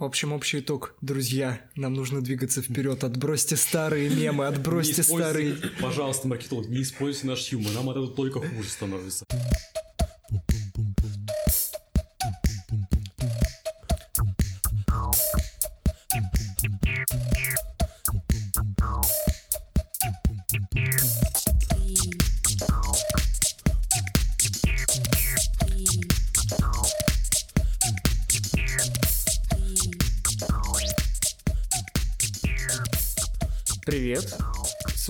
В общем, общий итог, друзья, нам нужно двигаться вперед. Отбросьте старые мемы, отбросьте старые... Пожалуйста, маркетолог, не используйте наш юмор, нам от этого только хуже становится.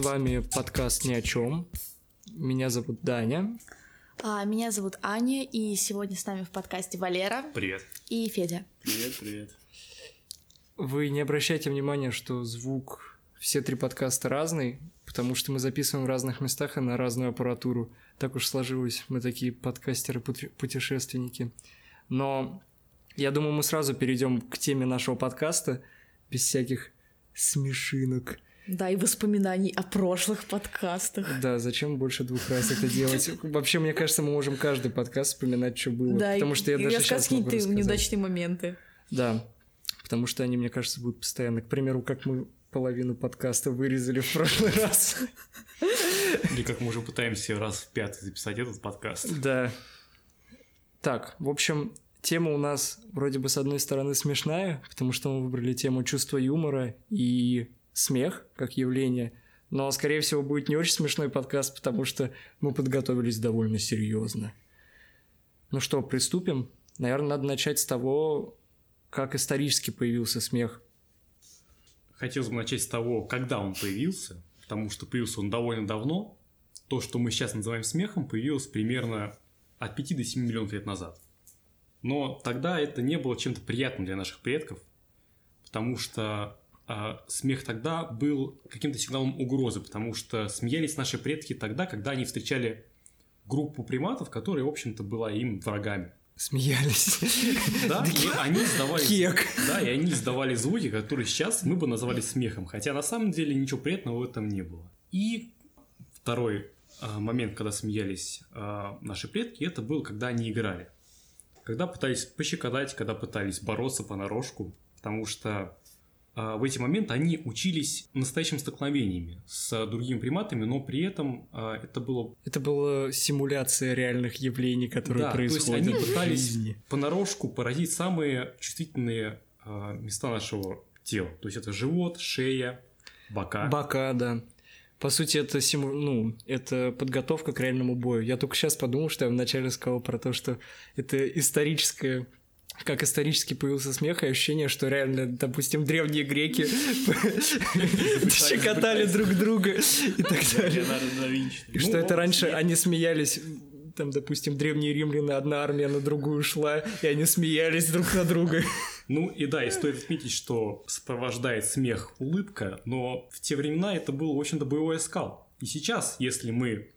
Вами подкаст «Ни о чем». Меня зовут Даня. А, меня зовут Аня, и сегодня с нами в подкасте Валера Привет. и Федя. Привет, привет. Вы не обращайте внимания, что звук все три подкаста разный, потому что мы записываем в разных местах и на разную аппаратуру. Так уж сложилось, мы такие подкастеры-путешественники. Но я думаю, мы сразу перейдем к теме нашего подкаста без всяких смешинок. Да, и воспоминаний о прошлых подкастах. Да, зачем больше двух раз это делать? Вообще, мне кажется, мы можем каждый подкаст вспоминать, что было. Да, потому что я и даже сейчас могу какие-то рассказать. неудачные моменты. Да, потому что они, мне кажется, будут постоянно. К примеру, как мы половину подкаста вырезали в прошлый раз. Или как мы уже пытаемся раз в пятый записать этот подкаст. Да. Так, в общем, тема у нас вроде бы с одной стороны смешная, потому что мы выбрали тему чувства юмора и смех как явление. Но, скорее всего, будет не очень смешной подкаст, потому что мы подготовились довольно серьезно. Ну что, приступим? Наверное, надо начать с того, как исторически появился смех. Хотелось бы начать с того, когда он появился, потому что появился он довольно давно. То, что мы сейчас называем смехом, появилось примерно от 5 до 7 миллионов лет назад. Но тогда это не было чем-то приятным для наших предков, потому что смех тогда был каким-то сигналом угрозы, потому что смеялись наши предки тогда, когда они встречали группу приматов, которая, в общем-то, была им врагами. Смеялись. Да, и они издавали, Кек. да, и они издавали звуки, которые сейчас мы бы назвали смехом, хотя на самом деле ничего приятного в этом не было. И второй а, момент, когда смеялись а, наши предки, это был, когда они играли. Когда пытались пощекотать, когда пытались бороться понарошку, потому что а, в эти моменты они учились настоящим столкновениями с другими приматами, но при этом а, это было Это была симуляция реальных явлений, которые да, то есть происходят они в пытались жизни. понарошку поразить самые чувствительные а, места нашего тела. То есть это живот, шея, бока. Бока, да. По сути, это, симу... ну, это подготовка к реальному бою. Я только сейчас подумал, что я вначале сказал про то, что это историческое как исторически появился смех, и ощущение, что реально, допустим, древние греки щекотали друг друга и так далее. И что Ну, это раньше они смеялись, там, допустим, древние римляне, одна армия на другую шла, и они смеялись друг на друга. Ну и да, и стоит отметить, что сопровождает смех улыбка, но в те времена это был, в общем-то, боевой оскал. И сейчас, если мы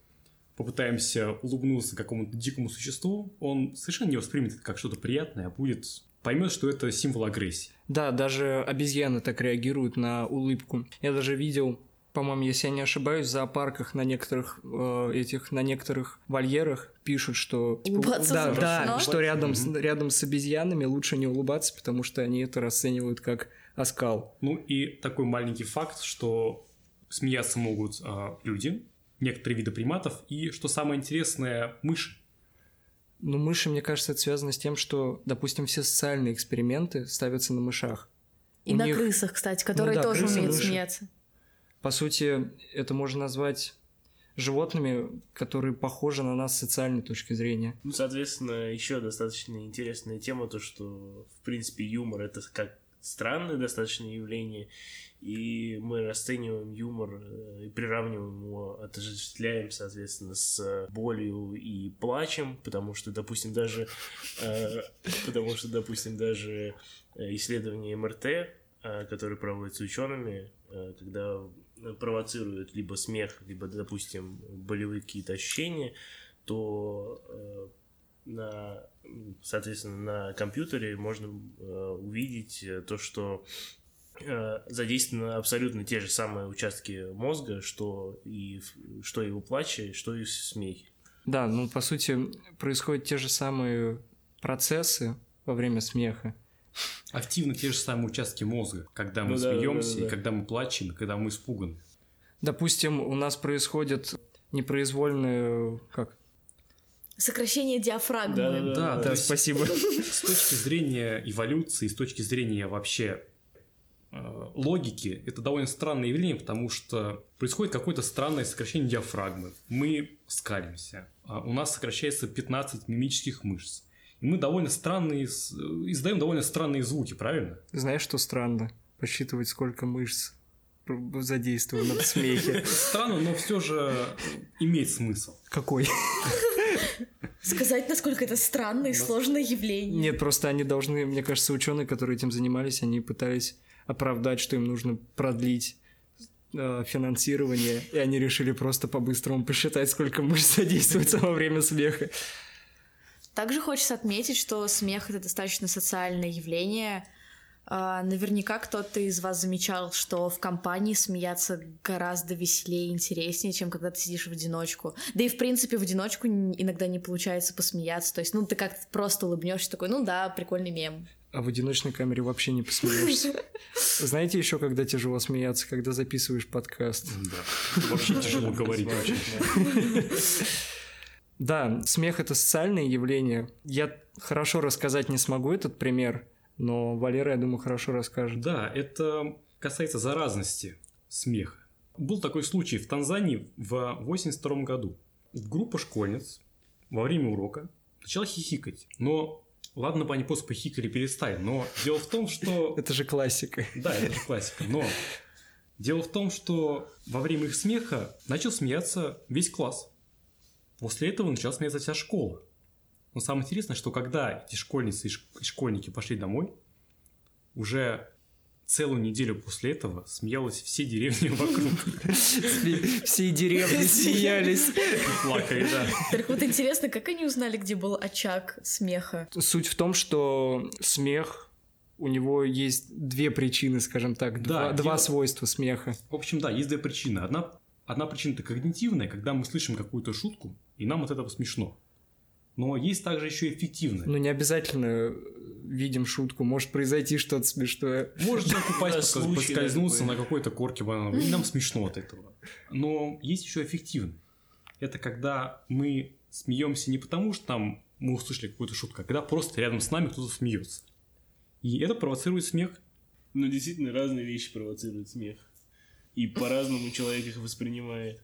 попытаемся улыбнуться какому-то дикому существу, он совершенно не воспримет это как что-то приятное, а будет поймет, что это символ агрессии. Да, даже обезьяны так реагируют на улыбку. Я даже видел, по-моему, если я не ошибаюсь, в зоопарках на некоторых э, этих, на некоторых вольерах пишут, что типа, Улыбаться да, да, запрещено? что рядом с, рядом с обезьянами лучше не улыбаться, потому что они это расценивают как оскал. Ну и такой маленький факт, что смеяться могут а, люди, некоторые виды приматов, и, что самое интересное, мыши. Но мыши, мне кажется, это связано с тем, что, допустим, все социальные эксперименты ставятся на мышах. И У на них- крысах, кстати, которые да, тоже крысы, умеют мыши. смеяться. По сути, это можно назвать животными, которые похожи на нас с социальной точки зрения. Ну, соответственно, еще достаточно интересная тема, то, что, в принципе, юмор это как странное достаточно явление, и мы расцениваем юмор э, и приравниваем его, отождествляем, соответственно, с болью и плачем, потому что, допустим, даже, э, потому что, допустим, даже э, исследования МРТ, э, которые проводятся учеными, э, когда провоцируют либо смех, либо, допустим, болевые какие-то ощущения, то э, на, соответственно, на компьютере можно э, увидеть э, то, что э, задействованы абсолютно те же самые участки мозга, что и, что и в плаче, что и в смехе. Да, ну, по сути, происходят те же самые процессы во время смеха. активны те же самые участки мозга, когда мы Ну да, да, смеемся, да, да. и когда мы плачем, и когда мы испуганы. Допустим, у нас происходит непроизвольное... Как? Сокращение диафрагмы. Да, да, Да, Да, есть спасибо. с точки зрения эволюции, с точки зрения вообще э, логики, это довольно странное явление, потому что происходит какое-то странное сокращение диафрагмы. Мы скалимся, а у нас сокращается 15 мимических мышц. И мы довольно странные, с- издаем довольно странные звуки, правильно? Знаешь, что странно? Посчитывать, сколько мышц задействовано в смехе. Странно, но все же имеет смысл. Какой? Сказать, насколько это странное и сложное явление. Нет, просто они должны, мне кажется, ученые, которые этим занимались, они пытались оправдать, что им нужно продлить э, финансирование, и они решили просто по-быстрому посчитать, сколько мышц задействуется во время смеха. Также хочется отметить, что смех это достаточно социальное явление. А, Наверняка кто-то из вас замечал, что в компании смеяться гораздо веселее и интереснее, чем когда ты сидишь в одиночку. Да и в принципе в одиночку иногда не получается посмеяться. То есть, ну, ты как-то просто улыбнешься такой, ну да, прикольный мем. А в одиночной камере вообще не посмеешься. Знаете еще, когда тяжело смеяться, когда записываешь подкаст? Да. Вообще тяжело говорить. Да, смех это социальное явление. Я хорошо рассказать не смогу этот пример, но Валера, я думаю, хорошо расскажет. Да, это касается заразности смеха. Был такой случай в Танзании в 82 году. Группа школьниц во время урока начала хихикать. Но, ладно бы они просто похихикали и перестали, но дело в том, что... Это же классика. Да, это же классика, но... Дело в том, что во время их смеха начал смеяться весь класс. После этого начала смеяться вся школа. Но самое интересное, что когда эти школьницы и школьники пошли домой, уже целую неделю после этого смеялась все деревни вокруг. Все деревни смеялись. Плакали, да. Так вот интересно, как они узнали, где был очаг смеха? Суть в том, что смех, у него есть две причины, скажем так, Да, два, свойства смеха. В общем, да, есть две причины. Одна, одна причина это когнитивная, когда мы слышим какую-то шутку, и нам от этого смешно. Но есть также еще и эффективная. Ну, не обязательно э, видим шутку, может произойти что-то смешное. Может человек упасть, поскользнуться на какой-то корке банановой, и нам смешно от этого. Но есть еще эффективный. Это когда мы смеемся не потому, что там мы услышали какую-то шутку, а когда просто рядом с нами кто-то смеется. И это провоцирует смех. Ну, действительно, разные вещи провоцируют смех. И по-разному человек их воспринимает.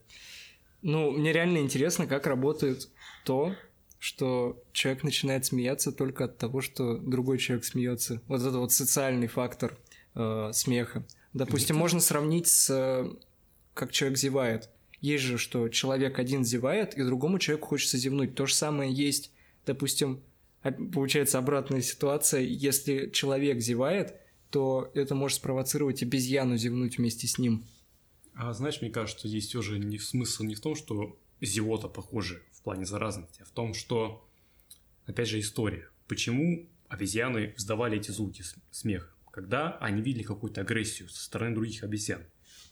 Ну, мне реально интересно, как работает то, что человек начинает смеяться только от того, что другой человек смеется. Вот это вот социальный фактор э, смеха. Допустим, можно сравнить с э, как человек зевает. Есть же, что человек один зевает, и другому человеку хочется зевнуть. То же самое есть, допустим, получается обратная ситуация. Если человек зевает, то это может спровоцировать обезьяну зевнуть вместе с ним. А знаешь, мне кажется, здесь все же не смысл не в том, что зевота похожи в плане заразности, а в том, что, опять же, история. Почему обезьяны издавали эти звуки с- смеха? Когда они видели какую-то агрессию со стороны других обезьян.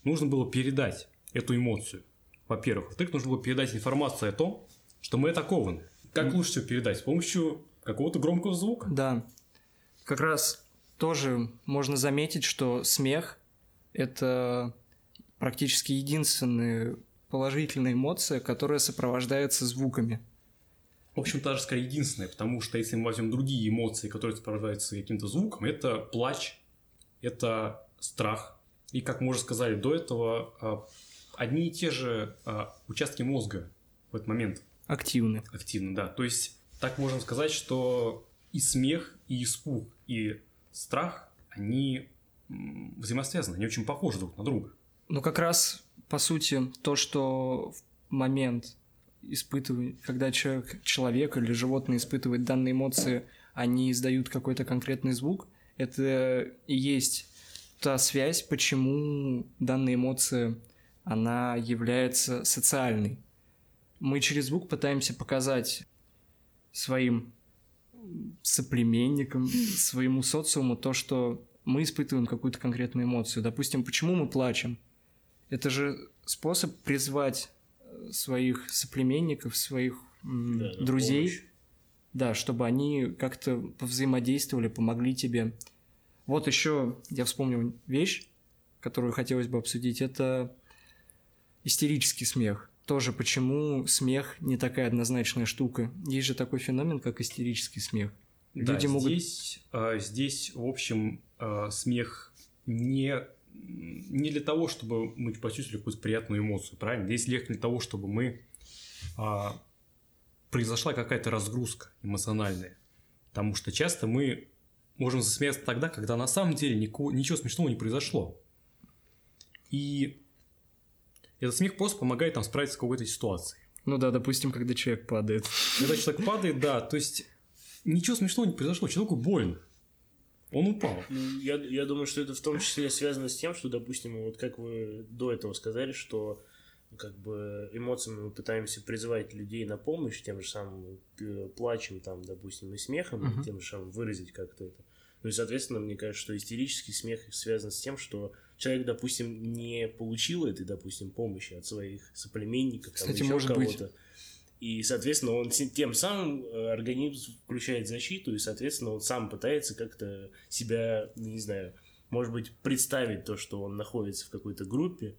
Нужно было передать эту эмоцию, во-первых. Во-вторых, нужно было передать информацию о том, что мы атакованы. Как лучше всего передать? С помощью какого-то громкого звука? Да. Как раз тоже можно заметить, что смех – это практически единственная положительная эмоция, которая сопровождается звуками. В общем, даже скорее единственное, потому что если мы возьмем другие эмоции, которые сопровождаются каким-то звуком, это плач, это страх. И, как мы уже сказали до этого, а, одни и те же а, участки мозга в этот момент Активны. активны, да. То есть, так можно сказать, что и смех, и испуг, и страх, они взаимосвязаны, они очень похожи друг на друга. Но как раз, по сути, то, что в момент испытывает, когда человек, человек или животное испытывает данные эмоции, они издают какой-то конкретный звук, это и есть та связь, почему данная эмоция, она является социальной. Мы через звук пытаемся показать своим соплеменникам, своему социуму то, что мы испытываем какую-то конкретную эмоцию. Допустим, почему мы плачем? Это же способ призвать э, своих соплеменников, своих Да, друзей помощь. Да, чтобы они как-то взаимодействовали, помогли тебе. Вот еще я вспомнил вещь, которую хотелось бы обсудить. Это истерический смех. Тоже почему смех не такая однозначная штука. Есть же такой феномен, как истерический смех. Да, Люди могут... здесь, э, здесь, в общем, э, смех не, не для того, чтобы мы почувствовали какую-то приятную эмоцию, правильно? Здесь смех для того, чтобы мы э, произошла какая-то разгрузка эмоциональная. Потому что часто мы можем засмеяться тогда, когда на самом деле никого, ничего смешного не произошло. И этот смех просто помогает нам справиться с какой-то ситуацией. Ну да, допустим, когда человек падает. Когда человек падает, да, то есть ничего смешного не произошло, человеку больно. Он упал. Ну, я, я думаю, что это в том числе связано с тем, что, допустим, вот как вы до этого сказали, что как бы эмоциями мы пытаемся призывать людей на помощь, тем же самым э, плачем, там, допустим, и смехом, uh-huh. тем же самым выразить как-то это. Ну и, соответственно, мне кажется, что истерический смех связан с тем, что человек, допустим, не получил этой, допустим, помощи от своих соплеменников, Кстати, там, еще может кого-то. Быть. И, соответственно, он тем самым э, организм включает защиту, и, соответственно, он сам пытается как-то себя, не знаю, может быть, представить то, что он находится в какой-то группе,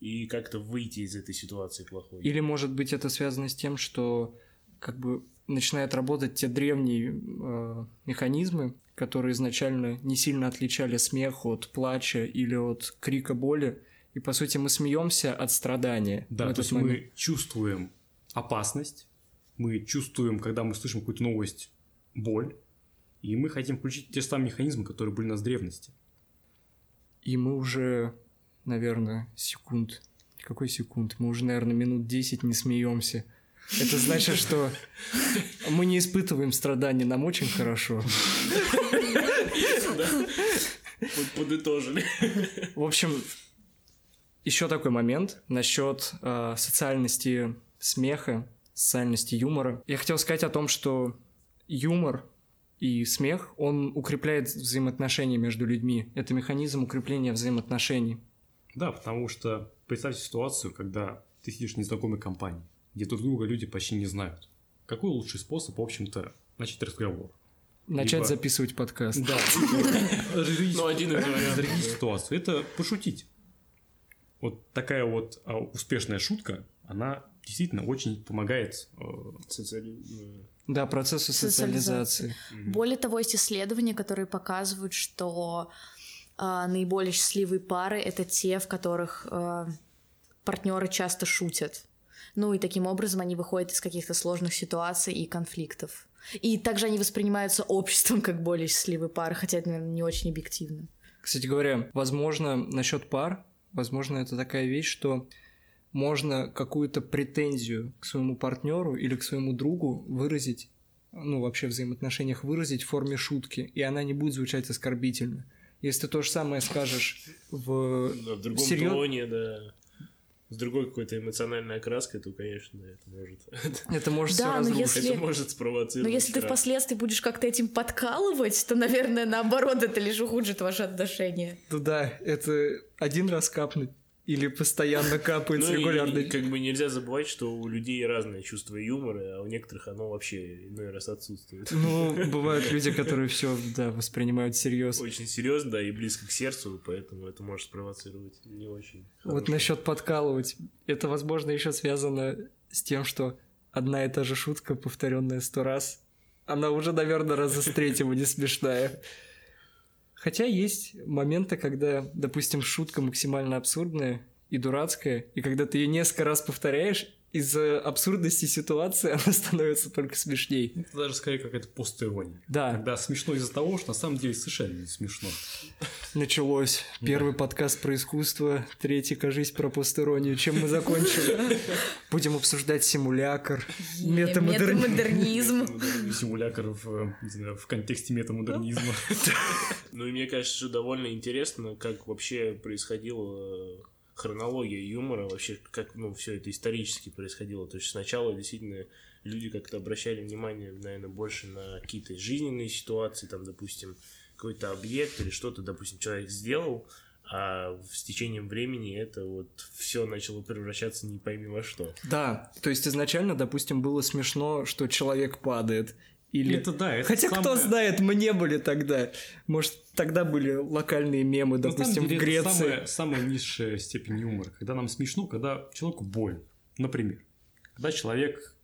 и как-то выйти из этой ситуации плохой. Или, может быть, это связано с тем, что как бы начинают работать те древние э, механизмы, которые изначально не сильно отличали смех от плача или от крика боли. И, по сути, мы смеемся от страдания. Да, то есть момент. мы чувствуем опасность, мы чувствуем, когда мы слышим какую-то новость, боль, и мы хотим включить те же самые механизмы, которые были у нас в древности. И мы уже, наверное, секунд... Какой секунд? Мы уже, наверное, минут 10 не смеемся. Это значит, что мы не испытываем страданий, нам очень хорошо. Подытожили. В общем, еще такой момент насчет э, социальности смеха, социальности юмора. Я хотел сказать о том, что юмор и смех, он укрепляет взаимоотношения между людьми. Это механизм укрепления взаимоотношений. Да, потому что представьте ситуацию, когда ты сидишь в незнакомой компании, где друг друга люди почти не знают. Какой лучший способ, в общем-то, начать разговор? Начать Либо... записывать подкаст. Да. Ну, один из вариантов. ситуацию. Это пошутить. Вот такая вот а, успешная шутка, она действительно очень помогает э, социали... Да, процессу социализации. социализации. Более того, есть исследования, которые показывают, что э, наиболее счастливые пары это те, в которых э, партнеры часто шутят. Ну и таким образом они выходят из каких-то сложных ситуаций и конфликтов. И также они воспринимаются обществом как более счастливые пары, хотя это, наверное, не очень объективно. Кстати говоря, возможно, насчет пар, возможно, это такая вещь, что можно какую-то претензию к своему партнеру или к своему другу выразить, ну, вообще в взаимоотношениях выразить в форме шутки, и она не будет звучать оскорбительно. Если ты то же самое скажешь в... Да, в другом серьез... тоне, да с другой какой-то эмоциональной окраской, то, конечно, да, это может... Это может да, но если... Это может спровоцировать. Но если ты впоследствии будешь как-то этим подкалывать, то, наверное, наоборот, это лишь ухудшит ваши отношения. Ну да, это один раз капнуть или постоянно капает ну регулярно. И, как бы нельзя забывать, что у людей разное чувство юмора, а у некоторых оно вообще иной раз отсутствует. Ну, бывают люди, которые все да, воспринимают всерьез. Очень серьезно, да, и близко к сердцу, поэтому это может спровоцировать не очень. Вот насчет подкалывать. Это, возможно, еще связано с тем, что одна и та же шутка, повторенная сто раз, она уже, наверное, раза с третьего не смешная. Хотя есть моменты, когда, допустим, шутка максимально абсурдная и дурацкая, и когда ты ее несколько раз повторяешь, из-за абсурдности ситуации она становится только смешней. Это даже скорее какая-то постирония. Да. Когда смешно из-за того, что на самом деле совершенно не смешно. Началось. Первый да. подкаст про искусство, третий, кажись, про постиронию. Чем мы закончили? Будем обсуждать симулякр, метамодернизм. Симулякр в контексте метамодернизма. Ну и мне кажется, что довольно интересно, как вообще происходило хронология юмора, вообще как ну, все это исторически происходило. То есть сначала действительно люди как-то обращали внимание, наверное, больше на какие-то жизненные ситуации, там, допустим, какой-то объект или что-то, допустим, человек сделал, а с течением времени это вот все начало превращаться не пойми во что. Да, то есть изначально, допустим, было смешно, что человек падает, Или... Это да, это Хотя кто самое- знает, мы не были тогда. Может, тогда были локальные мемы, допустим, деле, в это Греции. самая, самая низшая степень юмора, когда нам смешно, когда человеку больно. Например, когда человек,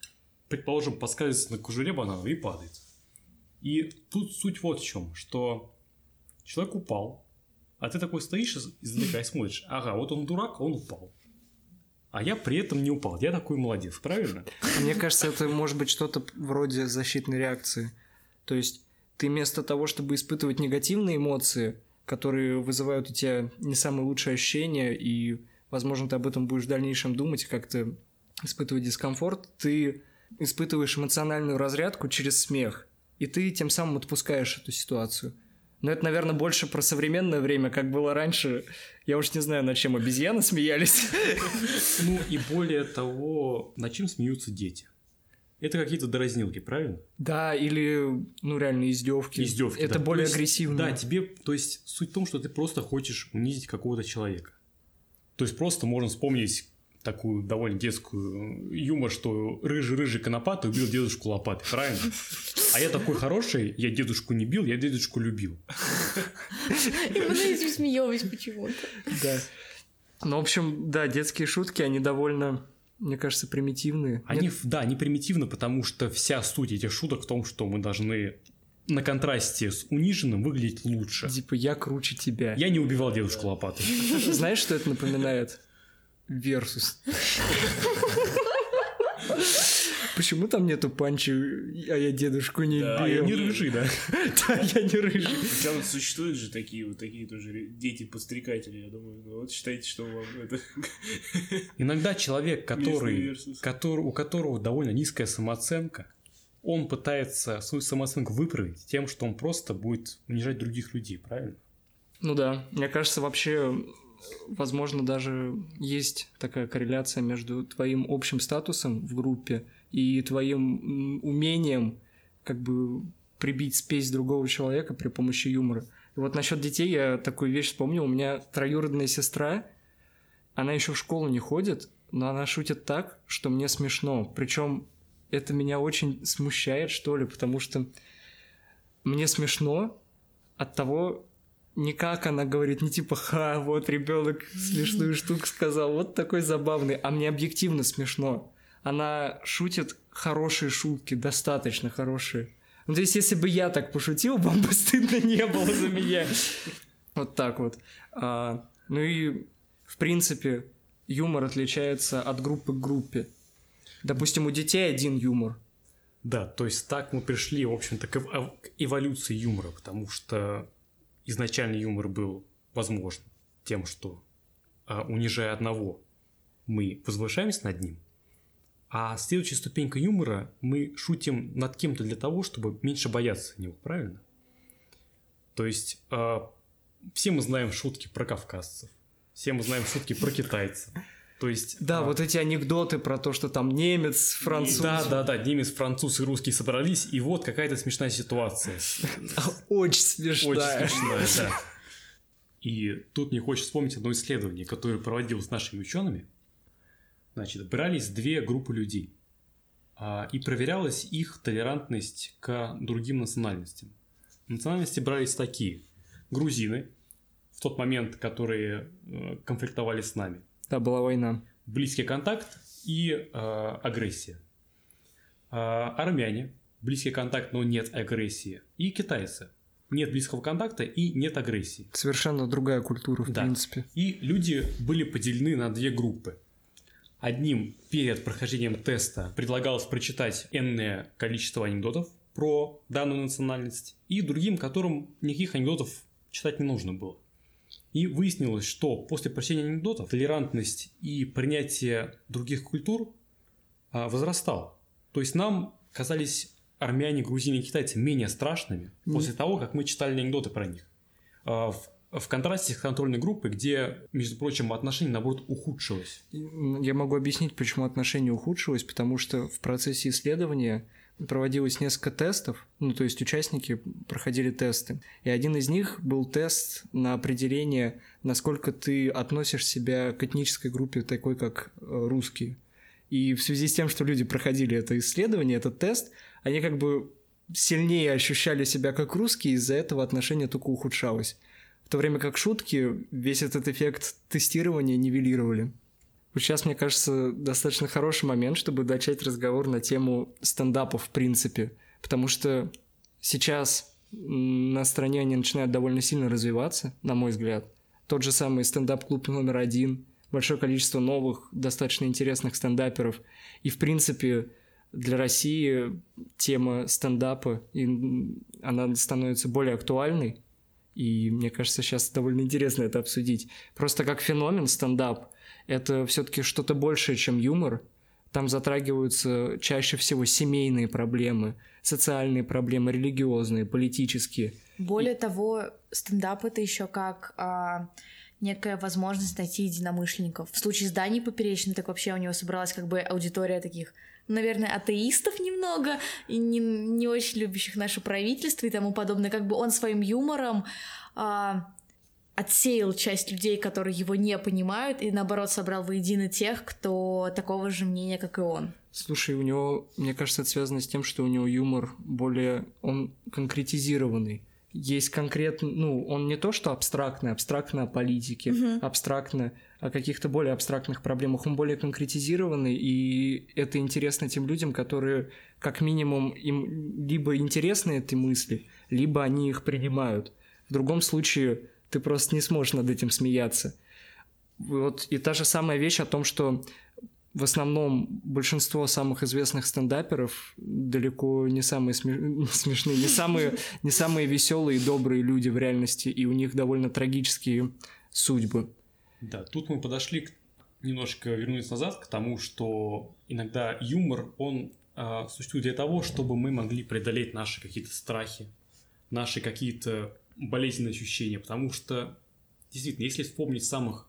предположим, подскальзывается на кожуре банана и падает. И тут суть вот в чем, что человек упал, а ты такой стоишь из- издалека и смотришь, ага, вот он дурак, он упал. А я при этом не упал. Я такой молодец, правильно? Мне кажется, это может быть что-то вроде защитной реакции. То есть ты вместо того, чтобы испытывать негативные эмоции, которые вызывают у тебя не самые лучшие ощущения, и, возможно, ты об этом будешь в дальнейшем думать, и как-то испытывать дискомфорт, ты испытываешь эмоциональную разрядку через смех, и ты тем самым отпускаешь эту ситуацию. Но это, наверное, больше про современное время, как было раньше. Я уж не знаю, над чем обезьяны смеялись. Ну и более того, над чем смеются дети? Это какие-то дразнилки, правильно? Да, или, ну, реально издевки. Издевки. Это да. более есть, агрессивно. Да, тебе, то есть суть в том, что ты просто хочешь унизить какого-то человека. То есть просто можно вспомнить такую довольно детскую юмор, что рыжий-рыжий конопатый убил дедушку лопатой, правильно? А я такой хороший, я дедушку не бил, я дедушку любил. И мы этим смеялись почему-то. Да. Ну, в общем, да, детские шутки, они довольно, мне кажется, примитивные. Они, Нет, да, они примитивны, потому что вся суть этих шуток в том, что мы должны на контрасте с униженным выглядеть лучше. Типа, я круче тебя. Я не убивал дедушку лопатой. Знаешь, что это напоминает? Версус. Почему там нету панчи, а я дедушку не Да, А, я бил? не рыжий, да. Да, я не рыжий. Причем существуют же такие вот такие тоже ре- дети-подстрекатели, я думаю. Ну вот считайте, что вам это... Иногда человек, который, который, у которого довольно низкая самооценка, он пытается свою самооценку выправить тем, что он просто будет унижать других людей, правильно? Ну да, мне кажется, вообще, возможно, даже есть такая корреляция между твоим общим статусом в группе и твоим умением как бы прибить спесь другого человека при помощи юмора. И вот насчет детей я такую вещь вспомнил. У меня троюродная сестра, она еще в школу не ходит, но она шутит так, что мне смешно. Причем это меня очень смущает, что ли, потому что мне смешно от того, не как она говорит, не типа, ха, вот ребенок смешную штуку сказал, вот такой забавный, а мне объективно смешно. Она шутит хорошие шутки, достаточно хорошие. Ну, то есть, если бы я так пошутил, вам бы стыдно не было за меня. Вот так вот. А, ну и, в принципе, юмор отличается от группы к группе. Допустим, у детей один юмор. Да, то есть так мы пришли, в общем-то, к, эв- к эволюции юмора, потому что изначальный юмор был возможен тем, что а, унижая одного, мы возвышаемся над ним, а следующая ступенька юмора мы шутим над кем-то для того, чтобы меньше бояться него, правильно? То есть а, все мы знаем шутки про кавказцев, все мы знаем шутки про китайцев. То есть Да, а, вот эти анекдоты про то, что там немец, француз. да, да, да, немец, француз и русский собрались, и вот какая-то смешная ситуация. Очень смешно. Очень смешная, да. И тут мне хочется вспомнить одно исследование, которое проводилось нашими учеными. Значит, брались две группы людей, а, и проверялась их толерантность к другим национальностям. Национальности брались такие. Грузины, в тот момент, которые э, конфликтовали с нами, Да, была война. близкий контакт и э, агрессия. А, армяне, близкий контакт, но нет агрессии. И китайцы, нет близкого контакта и нет агрессии. Совершенно другая культура, в Да. принципе. И люди были поделены на две группы. Одним перед прохождением теста предлагалось прочитать энное количество анекдотов про данную национальность, и другим, которым никаких анекдотов читать не нужно было. И выяснилось, что после прочтения анекдотов толерантность и принятие других культур а, возрастал. То есть нам казались армяне, грузины и китайцы менее страшными после того, как мы читали анекдоты про них. А, В, в контрасте с контрольной группой, где, между прочим, отношение, наоборот, ухудшилось. Я могу объяснить, почему отношение ухудшилось, потому что в процессе исследования проводилось несколько тестов, ну, то есть участники проходили тесты, и один из них был тест на определение, насколько ты относишь себя к этнической группе, такой как э, русские. И в связи с тем, что люди проходили это исследование, этот тест, они как бы сильнее ощущали себя как русские, из-за этого отношение только ухудшалось. В то время как шутки весь этот эффект тестирования нивелировали. Вот сейчас, мне кажется, достаточно хороший момент, чтобы начать разговор на тему стендапа в принципе. Потому что сейчас на стране они начинают довольно сильно развиваться, на мой взгляд. Тот же самый стендап-клуб номер один, большое количество новых, достаточно интересных стендаперов. И, в принципе, для России тема стендапа, и она становится более актуальной. И мне кажется, сейчас довольно интересно это обсудить. Просто как феномен стендап — это все-таки что-то большее, чем юмор. Там затрагиваются чаще всего семейные проблемы, социальные проблемы, религиозные, политические. Более и... того, стендап это еще как а, некая возможность найти единомышленников. В случае с Даней Поперечным, так вообще у него собралась как бы аудитория таких наверное, атеистов немного, и не, не очень любящих наше правительство и тому подобное. Как бы он своим юмором а, отсеял часть людей, которые его не понимают, и наоборот собрал воедино тех, кто такого же мнения, как и он. Слушай, у него, мне кажется, это связано с тем, что у него юмор более, он конкретизированный. Есть конкретно, ну, он не то, что абстрактный, абстрактно о политике, uh-huh. абстрактно о каких-то более абстрактных проблемах, он более конкретизированный, и это интересно тем людям, которые, как минимум, им либо интересны эти мысли, либо они их принимают. В другом случае ты просто не сможешь над этим смеяться. Вот и та же самая вещь о том, что в основном большинство самых известных стендаперов далеко не самые сме- смешные, не самые, не самые веселые и добрые люди в реальности, и у них довольно трагические судьбы. Да, тут мы подошли к, немножко вернуться назад к тому, что иногда юмор, он э, существует для того, чтобы мы могли преодолеть наши какие-то страхи, наши какие-то болезненные ощущения, потому что действительно, если вспомнить самых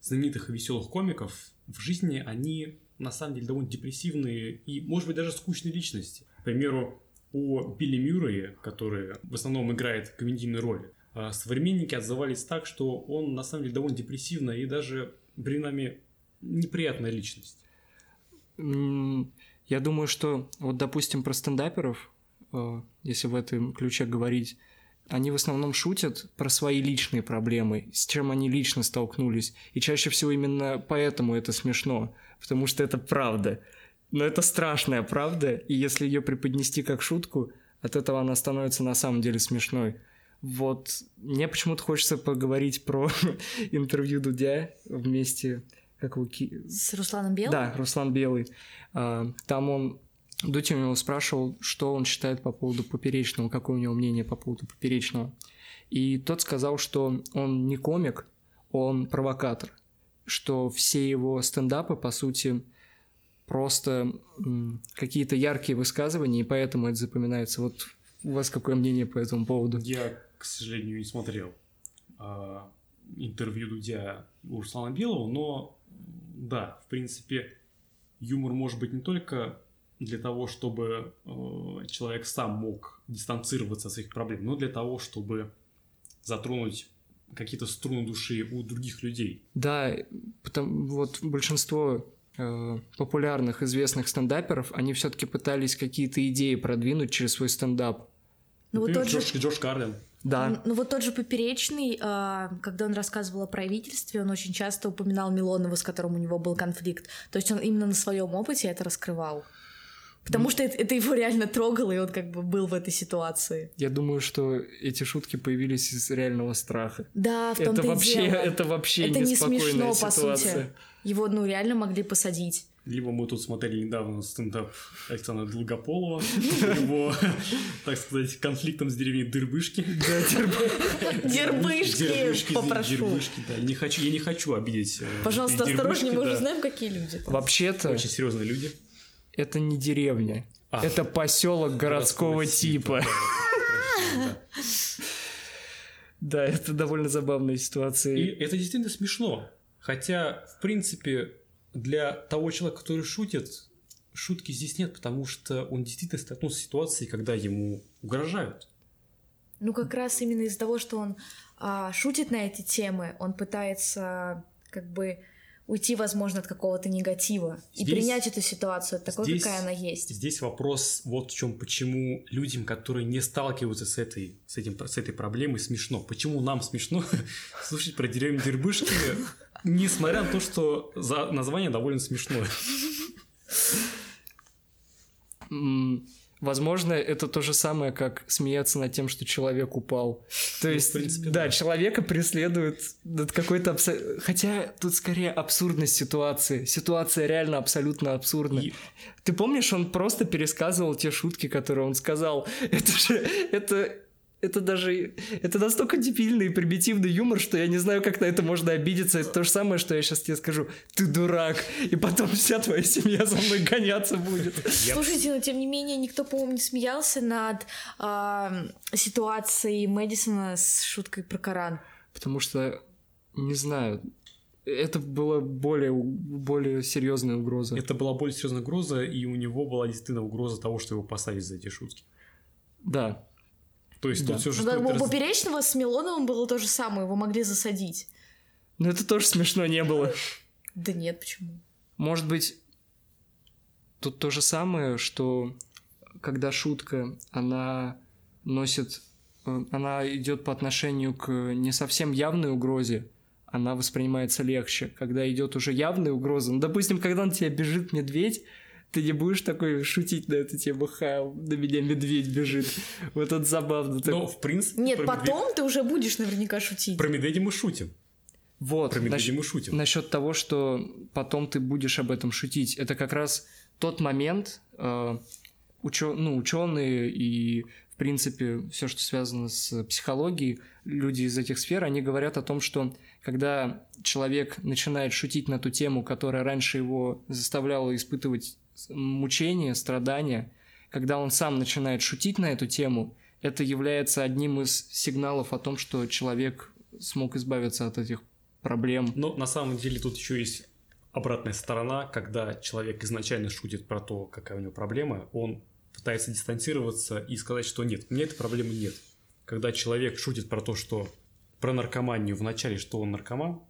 знаменитых и веселых комиков, в жизни они на самом деле довольно депрессивные и, может быть, даже скучные личности. К примеру, у Билли Мюррея, который в основном играет комедийные роли, а, современники отзывались так, что он на самом деле довольно депрессивная и даже временами неприятная личность. Я думаю, что вот, допустим, про стендаперов, а, если в этом ключе говорить, они в основном шутят про свои личные проблемы, с чем они лично столкнулись. И чаще всего именно поэтому это смешно, потому что это правда. Но это страшная правда, и если ее преподнести как шутку, от этого она становится на самом деле смешной. Вот мне почему-то хочется поговорить про интервью Дудя вместе, как вы... С Русланом Белым? Да, Руслан Белый. А, там он Дутин его спрашивал, что он считает по поводу поперечного, какое у него мнение по поводу поперечного. И тот сказал, что он не комик, он провокатор, что все его стендапы, по сути, просто какие-то яркие высказывания, и поэтому это запоминается. Вот у вас какое мнение по этому поводу? Я, к сожалению, не смотрел а, интервью Дудя у Руслана Белого, но да, в принципе, юмор может быть не только для того, чтобы э, человек сам мог дистанцироваться от своих проблем, но для того, чтобы затронуть какие-то струны души у других людей. Да, потому вот большинство э, популярных известных стендаперов, они все-таки пытались какие-то идеи продвинуть через свой стендап. Ну, вот тот Джош, же... Джош Карлин. Да. Ну, вот тот же Поперечный, а, когда он рассказывал о правительстве, он очень часто упоминал Милонова, с которым у него был конфликт. То есть он именно на своем опыте это раскрывал. Потому что это, это его реально трогало, и он как бы был в этой ситуации. Я думаю, что эти шутки появились из реального страха. Да, в том-то это вообще, дело. Это вообще это не смешно, ситуация. по сути. Его, ну, реально могли посадить. Либо мы тут смотрели недавно стендап Александра Долгополова, его, так сказать, конфликтом с деревней Дырбышки. Дербышки, попрошу. Дербышки, да. Не хочу, я не хочу обидеть. Э, Пожалуйста, осторожнее, мы уже знаем, какие люди. Вообще-то... Очень серьезные люди это не деревня. А. Это поселок городского, городского типа. типа. Да, это довольно забавная ситуация. И это действительно смешно. Хотя, в принципе, для того человека, который шутит, шутки здесь нет, потому что он действительно столкнулся с ситуацией, когда ему угрожают. Ну, как раз именно из-за того, что он а, шутит на эти темы, он пытается как бы уйти, возможно, от какого-то негатива и Здесь- принять эту ситуацию такой, здесь- какая она есть. Здесь вопрос вот в чем, почему людям, которые не сталкиваются с этой, с этим, с этой проблемой, смешно. Почему нам смешно слушать про деревню Дербышкина, несмотря на то, что за название довольно смешное. Возможно, это то же самое, как смеяться над тем, что человек упал. То Ну, есть, принципе, да, да. человека преследует над какой-то... абсо- Хотя тут скорее абсурдность ситуации. Ситуация реально абсолютно абсурдна. И- Ты помнишь, он просто пересказывал те шутки, которые он сказал. Это же... Это... Это даже... Это настолько дебильный и примитивный юмор, что я не знаю, как на это можно обидеться. Это то же самое, что я сейчас тебе скажу. Ты дурак. И потом вся твоя семья за мной гоняться будет. Слушайте, но тем не менее никто, по-моему, не смеялся над ам, ситуацией Мэдисона с шуткой про Коран. Потому что, не знаю, это была более, более серьезная угроза. Это была более серьезная угроза, и у него была действительно угроза того, что его посадят за эти шутки. Да. То есть Да. тут все же Ну, у раз- Поперечного с Милоновым было то же самое, его могли засадить. Но это тоже смешно не было. Да нет, почему? Может быть, тут то же самое, что когда шутка, она носит... э, Она идет по отношению к не совсем явной угрозе, она воспринимается легче. Когда идет уже явная угроза, ну, допустим, когда на тебя бежит медведь, ты не будешь такой шутить на эту тему, ха, на меня медведь бежит. Вот это забавно. Так- Но, в принципе, Нет, про, медведя- потом ты уже будешь наверняка шутить. про медведя мы шутим. Вот, Про медведя насчет- мы шутим. насчет того, что потом ты будешь об этом шутить. Это как раз тот момент, э, учё- ну, ученые и, в принципе, все, что связано с психологией, люди из этих сфер, они говорят о том, что когда человек начинает шутить на ту тему, которая раньше его заставляла испытывать мучения, страдания, когда он сам начинает шутить на эту тему, это является одним из сигналов о том, что человек смог избавиться от этих проблем. Но на самом деле тут еще есть обратная сторона, когда человек изначально шутит про то, какая у него проблема, он пытается дистанцироваться и сказать, что нет, у меня этой проблемы нет. Когда человек шутит про то, что про наркоманию в начале, что он наркоман,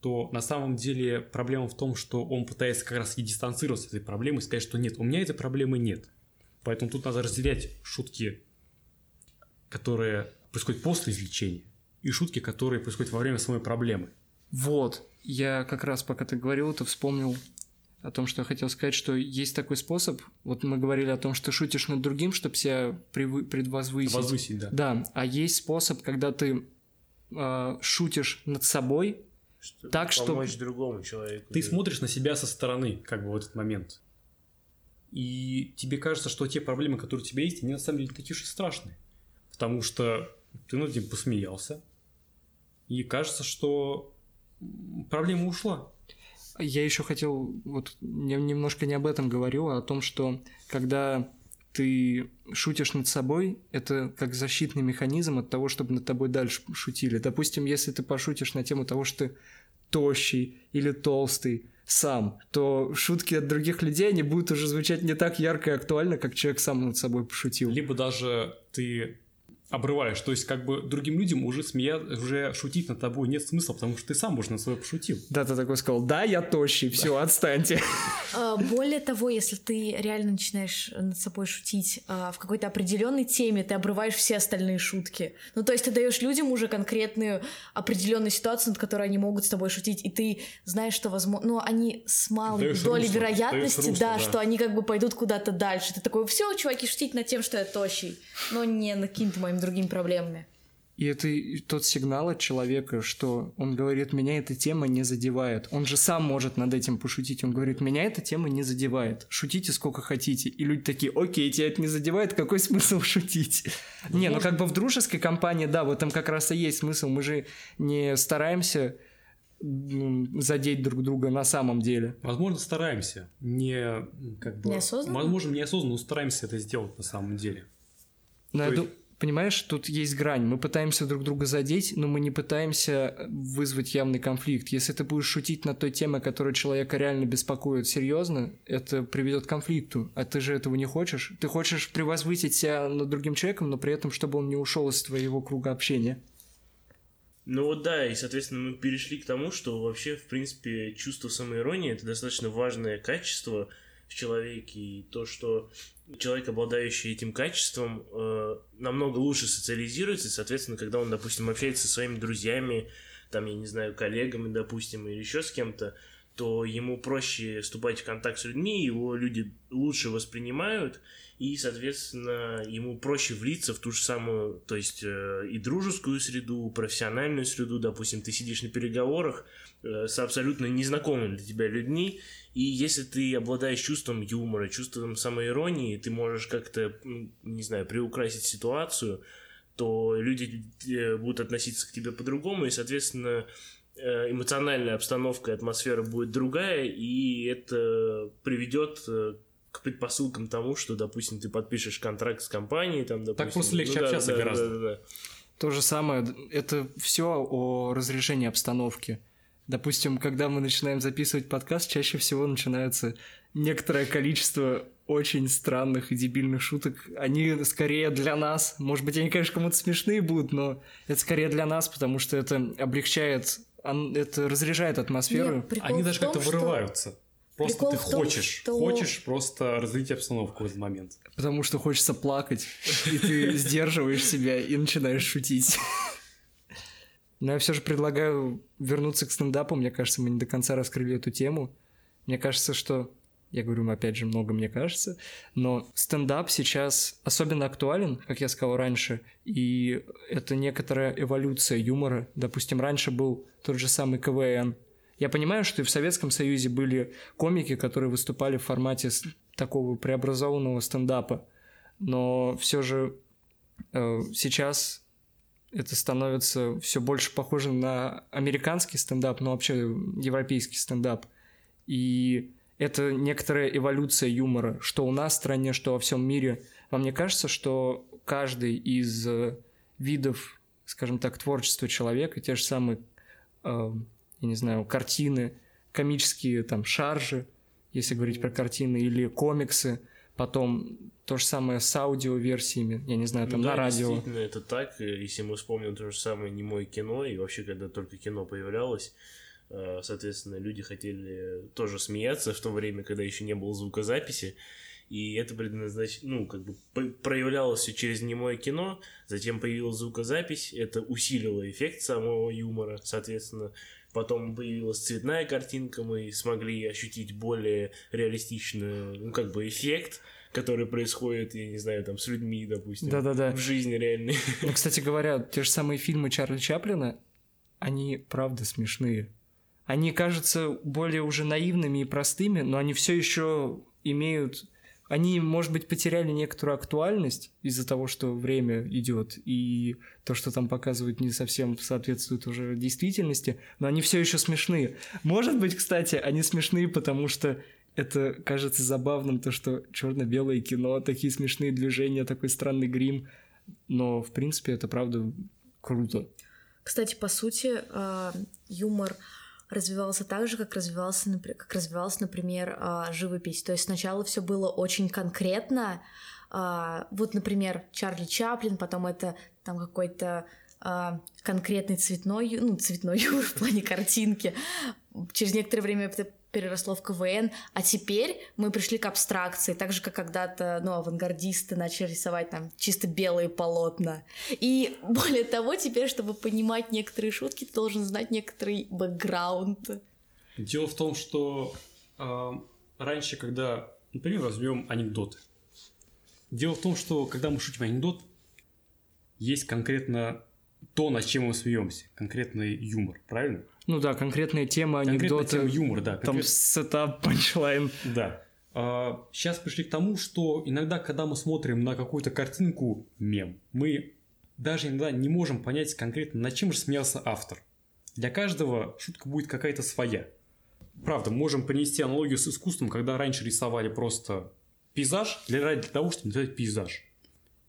то на самом деле проблема в том, что он пытается как раз и дистанцироваться от этой проблемы и сказать, что нет, у меня этой проблемы нет. Поэтому тут надо разделять шутки, которые происходят после излечения, и шутки, которые происходят во время самой проблемы. Вот, я как раз пока ты говорил, это вспомнил о том, что я хотел сказать, что есть такой способ. Вот мы говорили о том, что шутишь над другим, чтобы себя предвозвысить. Возвысить, да. Да, а есть способ, когда ты э, шутишь над собой, Чтобы Так, что- помочь другому человеку. Ты смотришь на себя со стороны, как бы в этот момент. И тебе кажется, что те проблемы, которые у тебя есть, они на самом деле такие уж и страшные. Потому что ты над этим посмеялся. И кажется, что проблема ушла. Я еще хотел, вот не- немножко не об этом говорю, а о том, что когда ты шутишь над собой, это как защитный механизм от того, чтобы над тобой дальше шутили. Допустим, если ты пошутишь на тему того, что ты тощий или толстый сам, то шутки от других людей, они будут уже звучать не так ярко и актуально, как человек сам над собой пошутил. Либо даже ты обрываешь. То есть, как бы другим людям уже смея... уже шутить над тобой нет смысла, потому что ты сам уже над собой пошутил. Да, ты такой сказал, да, я тощий, все, отстаньте. А, Более того, если ты реально начинаешь над собой шутить а, в какой-то определенной теме, ты обрываешь все остальные шутки. Ну, то есть ты даешь людям уже конкретную определенную ситуацию, над которой они могут с тобой шутить, и ты знаешь, что возможно, ну, они с малой Даешь долей русло, вероятности, русло, да, да. что они как бы пойдут куда-то дальше. Ты такой, все, чуваки, шутить над тем, что я тощий, но не над какими-то моими другими проблемами. И это тот сигнал от человека, что он говорит, меня эта тема не задевает. Он же сам может над этим пошутить. Он говорит, меня эта тема не задевает. Шутите сколько хотите. И люди такие, окей, тебя это не задевает, какой смысл шутить? Не, ну как бы в дружеской компании, да, в этом как раз и есть смысл. Мы же не стараемся задеть друг друга на самом деле. Возможно, стараемся. Не как бы... Неосознанно? Возможно, неосознанно, но стараемся это сделать на самом деле. Но я ду- Понимаешь, тут есть грань. Мы пытаемся друг друга задеть, но мы не пытаемся вызвать явный конфликт. Если ты будешь шутить на той теме, которая человека реально беспокоит серьезно, это приведет к конфликту. А ты же этого не хочешь. Ты хочешь превозвысить себя над другим человеком, но при этом, чтобы он не ушел из твоего круга общения. Ну вот да, и, соответственно, мы перешли к тому, что вообще, в принципе, чувство самоиронии — это достаточно важное качество в человеке, и то, что человек, обладающий этим качеством, э, намного лучше социализируется, и, соответственно, когда он, допустим, общается со своими друзьями, там, я не знаю, коллегами, допустим, или еще с кем-то, то ему проще вступать в контакт с людьми, его люди лучше воспринимают, и, соответственно, ему проще влиться в ту же самую, то есть э, и дружескую среду, профессиональную среду, допустим, ты сидишь на переговорах э, с абсолютно незнакомыми для тебя людьми, и если ты обладаешь чувством юмора, чувством самоиронии, ты можешь как-то, не знаю, приукрасить ситуацию, то люди э, будут относиться к тебе по-другому, и, соответственно, э, эмоциональная обстановка, атмосфера будет другая, и это приведет э, к предпосылкам тому, что, допустим, ты подпишешь контракт с компанией, там, допустим. Так просто легче ну, общаться да, гораздо. Да, да, да. То же самое, это все о разрешении обстановки. Допустим, когда мы начинаем записывать подкаст, чаще всего начинается некоторое количество очень странных и дебильных шуток. Они скорее для нас, может быть, они, конечно, кому-то смешные будут, но это скорее для нас, потому что это облегчает, это разряжает атмосферу. Нет, Они даже как-то что- вырываются. Просто Прикол ты том, хочешь, что- хочешь просто разрядить обстановку в этот момент. Потому что хочется плакать, и ты сдерживаешь себя и начинаешь шутить. Но я все же предлагаю вернуться к стендапу. Мне кажется, мы не до конца раскрыли эту тему. Мне кажется, что... Я говорю, опять же, много мне кажется. Но стендап сейчас особенно актуален, как я сказал раньше. И это некоторая эволюция юмора. Допустим, раньше был тот же самый КВН. Я понимаю, что и в Советском Союзе были комики, которые выступали в формате такого преобразованного стендапа. Но все же э, сейчас это становится все больше похоже на американский стендап, но вообще европейский стендап. И это некоторая эволюция юмора, что у нас в стране, что во всем мире. Вам не кажется, что каждый из э, видов, скажем так, творчества человека, те же самые, э, я не знаю, картины, комические там шаржи, если говорить про картины, или комиксы, потом то же самое с аудиоверсиями, я не знаю, там Ну на да, радио. действительно, это так. Если мы вспомним то же самое немое кино, и вообще, когда только кино появлялось, э, соответственно, люди хотели тоже смеяться в то время, когда еще не было звукозаписи. И это предназнач... ну, как бы проявлялось все через немое кино, затем появилась звукозапись, это усилило эффект самого юмора, соответственно. Потом появилась цветная картинка, мы смогли ощутить более реалистичный, ну, как бы эффект, который происходит, я не знаю, там, с людьми, допустим, Да-да-да. в жизни реальной. Ну, кстати говоря, те же самые фильмы Чарли Чаплина, они правда смешные. Они кажутся более уже наивными и простыми, но они все еще имеют... Они, может быть, потеряли некоторую актуальность из-за того, что время идет, и то, что там показывают, не совсем соответствует уже действительности, но они все еще смешные. Может быть, кстати, они смешные, потому что это кажется забавным, то, что черно-белое кино, такие смешные движения, такой странный грим, но, в принципе, это правда круто. Кстати, по сути, э, юмор развивался так же, как развивался, как развивалась, например, э, живопись. То есть сначала все было очень конкретно. э, Вот, например, Чарли Чаплин, потом это там какой-то э, конкретный цветной, ну, цветной в плане картинки. Через некоторое время это переросло в КВН, а теперь мы пришли к абстракции, так же, как когда-то, ну, авангардисты начали рисовать там чисто белые полотна. И более того, теперь, чтобы понимать некоторые шутки, ты должен знать некоторый бэкграунд. Дело в том, что э, раньше, когда, например, возьмем анекдоты. Дело в том, что когда мы шутим анекдот, есть конкретно то, над чем мы смеемся, конкретный юмор, правильно? Ну да, конкретная тема, Конкретно анекдоты, тема юмора, да. там конкрет- setup, punchline. Да. сейчас пришли к тому, что иногда, когда мы смотрим на какую-то картинку мем, мы даже иногда не можем понять конкретно, над чем же смеялся автор. Для каждого шутка будет какая-то своя. Правда, можем принести аналогию с искусством, когда раньше рисовали просто пейзаж для, ради того, чтобы нарисовать пейзаж.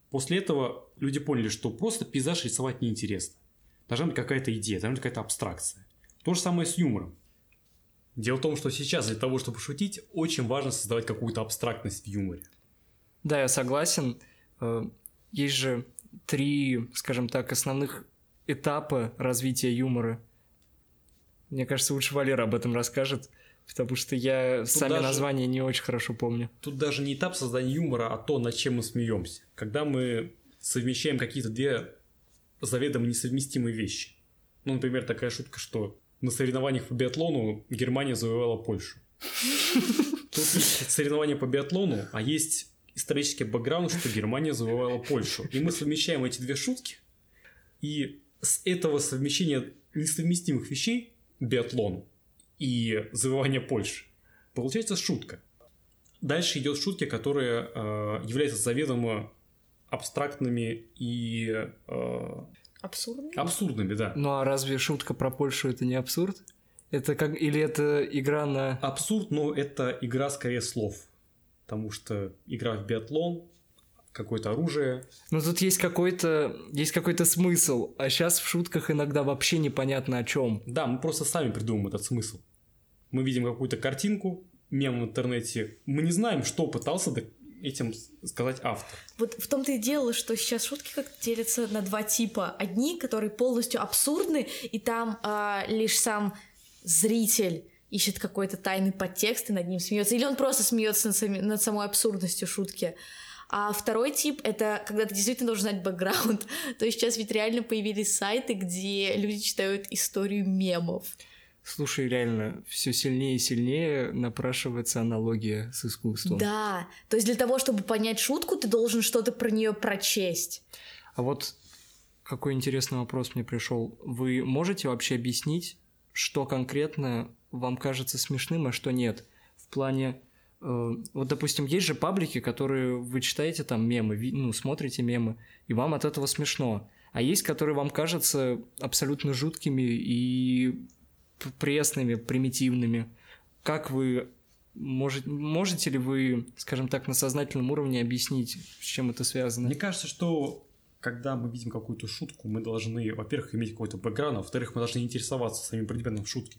После этого люди поняли, что просто пейзаж рисовать неинтересно. Должна быть какая-то идея, должна быть какая-то абстракция. То же самое с юмором. Дело в том, что сейчас для того, чтобы шутить, очень важно создавать какую-то абстрактность в юморе. Да, я согласен. Э, Есть же три, скажем так, основных этапа развития юмора. Мне кажется, лучше Валера об этом расскажет, потому что я Тут сами даже- названия не очень хорошо помню. Тут даже не этап создания юмора, а то, над чем мы смеемся. Когда мы совмещаем какие-то две заведомо несовместимые вещи. Ну, например, такая шутка, что на соревнованиях по биатлону Германия завоевала Польшу. Тут есть соревнования по биатлону, а есть исторический бэкграунд, что Германия завоевала Польшу. И мы совмещаем эти две шутки, и с этого совмещения несовместимых вещей биатлон и завоевание Польши получается шутка. Дальше идет шутки, которые э, являются заведомо абстрактными и э, Абсурдно. абсурдными, да. Ну а разве шутка про Польшу это не абсурд? Это как или это игра на Абсурд, но это игра скорее слов. Потому что игра в биатлон, какое-то оружие. Ну тут есть какой-то есть какой-то смысл, а сейчас в шутках иногда вообще непонятно о чем. Да, мы просто сами придумываем этот смысл. Мы видим какую-то картинку, мем в интернете. Мы не знаем, что пытался этим сказать автор. Вот в том-то и дело, что сейчас шутки как делятся на два типа. Одни, которые полностью абсурдны, и там а, лишь сам зритель ищет какой-то тайный подтекст и над ним смеется. Или он просто смеется над, сами- над самой абсурдностью шутки. А второй тип — это когда ты действительно должен знать бэкграунд. То есть сейчас ведь реально появились сайты, где люди читают историю мемов. Слушай, реально, все сильнее и сильнее напрашивается аналогия с искусством. Да, то есть для того, чтобы понять шутку, ты должен что-то про нее прочесть. А вот какой интересный вопрос мне пришел. Вы можете вообще объяснить, что конкретно вам кажется смешным, а что нет? В плане, э, вот, допустим, есть же паблики, которые вы читаете там мемы, ну, смотрите мемы, и вам от этого смешно. А есть, которые вам кажутся абсолютно жуткими и пресными, примитивными. Как вы можете, можете ли вы, скажем так, на сознательном уровне объяснить, с чем это связано? Мне кажется, что когда мы видим какую-то шутку, мы должны, во-первых, иметь какой-то бэкграунд, а во-вторых, мы должны интересоваться самим предметом шутки.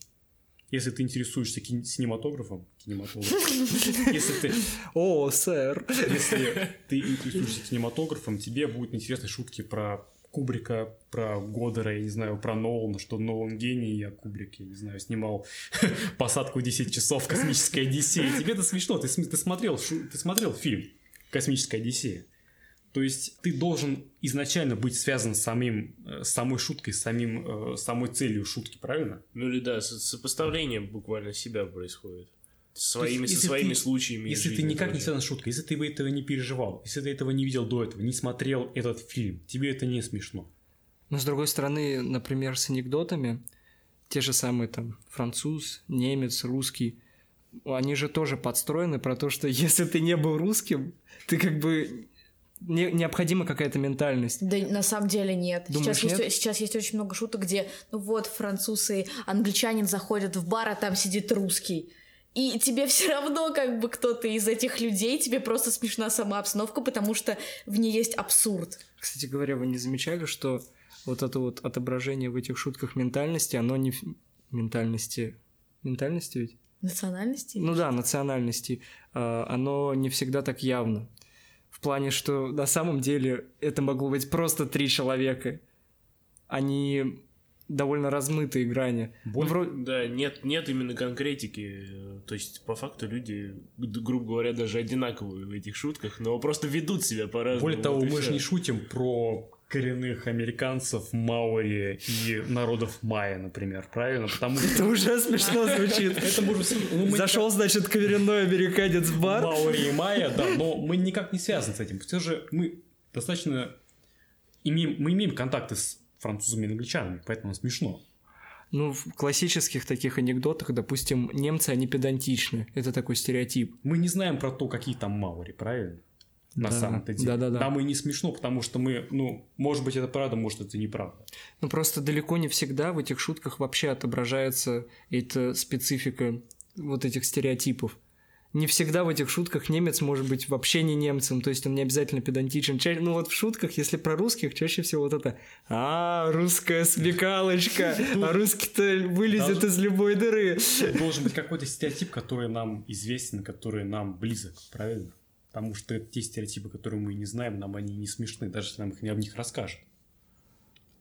Если ты интересуешься кин- синематографом, кинематографом, если ты, О, сэр! если ты интересуешься кинематографом, тебе будут интересны шутки про Кубрика, про Годера, я не знаю, про Нолана, что Нолан гений, а Кубрик, я не знаю, снимал посадку в 10 часов «Космическая Одиссея». Тебе это смешно, ты, ты, смотрел, ты смотрел фильм «Космическая Одиссея». То есть ты должен изначально быть связан с, самим, э, с самой шуткой, с самим, э, самой целью шутки, правильно? Ну или да, со- сопоставление буквально себя происходит. Своими, если со своими ты- случаями. Если ты жизни никак не связан с шуткой, если ты бы этого не переживал, если ты этого не видел до этого, не смотрел этот фильм, тебе это не смешно. Но с другой стороны, например, с анекдотами, те же самые там француз, немец, русский, они же тоже подстроены про то, что если ты не был русским, ты как бы не- необходима какая-то ментальность. Да на самом деле нет. Думаешь, сейчас, нет? Есть, сейчас есть очень много шуток, где, ну вот, французы, англичанин заходят в бар, а там сидит русский. И тебе все равно, как бы кто-то из этих людей, тебе просто смешна сама обстановка, потому что в ней есть абсурд. Кстати говоря, вы не замечали, что вот это вот отображение в этих шутках ментальности, оно не... Ментальности... Ментальности ведь? Национальности? Ну да, национальности. а, Оно не всегда так явно. В плане, что на самом деле это могло быть просто три человека. Они довольно размытые грани. Ну, Боль- вро- Да, нет, нет именно конкретики. То есть, по факту, люди, грубо говоря, даже одинаковые в этих шутках, но просто ведут себя по-разному. Более того, вот мы же не шутим про коренных американцев, маори и народов майя, например, правильно? Потому Это что уже смешно звучит. это ну, Зашел, значит, коренной американец в бар. Маури и Майя, да, но мы никак не связаны с этим. Все же мы достаточно имеем, мы имеем контакты с французами и англичанами, поэтому смешно. Ну, в классических таких анекдотах, допустим, немцы, они педантичны. Это такой стереотип. Мы не знаем про то, какие там маури, правильно? На Да. самом-то деле. Да-да-да. Нам и не смешно, потому что мы, ну, может быть, это правда, может, это неправда. Ну, просто далеко не всегда в этих шутках вообще отображается эта специфика вот этих стереотипов. Не всегда в этих шутках немец может быть вообще не немцем, то есть он не обязательно педантичен. Ча- Ну вот в шутках, если про русских, чаще всего вот это «А, русская смекалочка, а русский-то вылезет из любой дыры». Должен быть какой-то стереотип, который нам известен, который нам близок, правильно? Потому что те стереотипы, которые мы не знаем, нам они не смешны, даже если нам их не об них расскажут.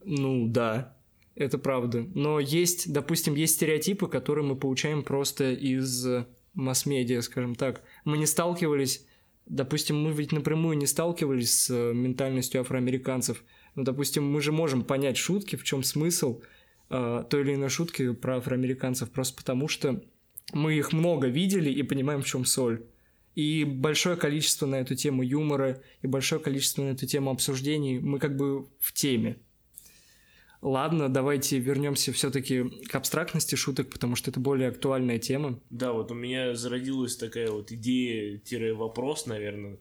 Ну, да, это правда. Но есть, допустим, есть стереотипы, которые мы получаем просто из масс-медиа, скажем так. Мы не сталкивались, допустим, мы ведь напрямую не сталкивались с ментальностью афроамериканцев. Но, допустим, мы же можем понять шутки, в чем смысл э, той или иной шутки про афроамериканцев, просто потому что мы их много видели и понимаем, в чем соль. И большое количество на эту тему юмора, и большое количество на эту тему обсуждений, мы как бы в теме. Ладно, давайте вернемся все-таки к абстрактности шуток, потому что это более актуальная тема. Да, вот у меня зародилась такая вот идея-вопрос, наверное,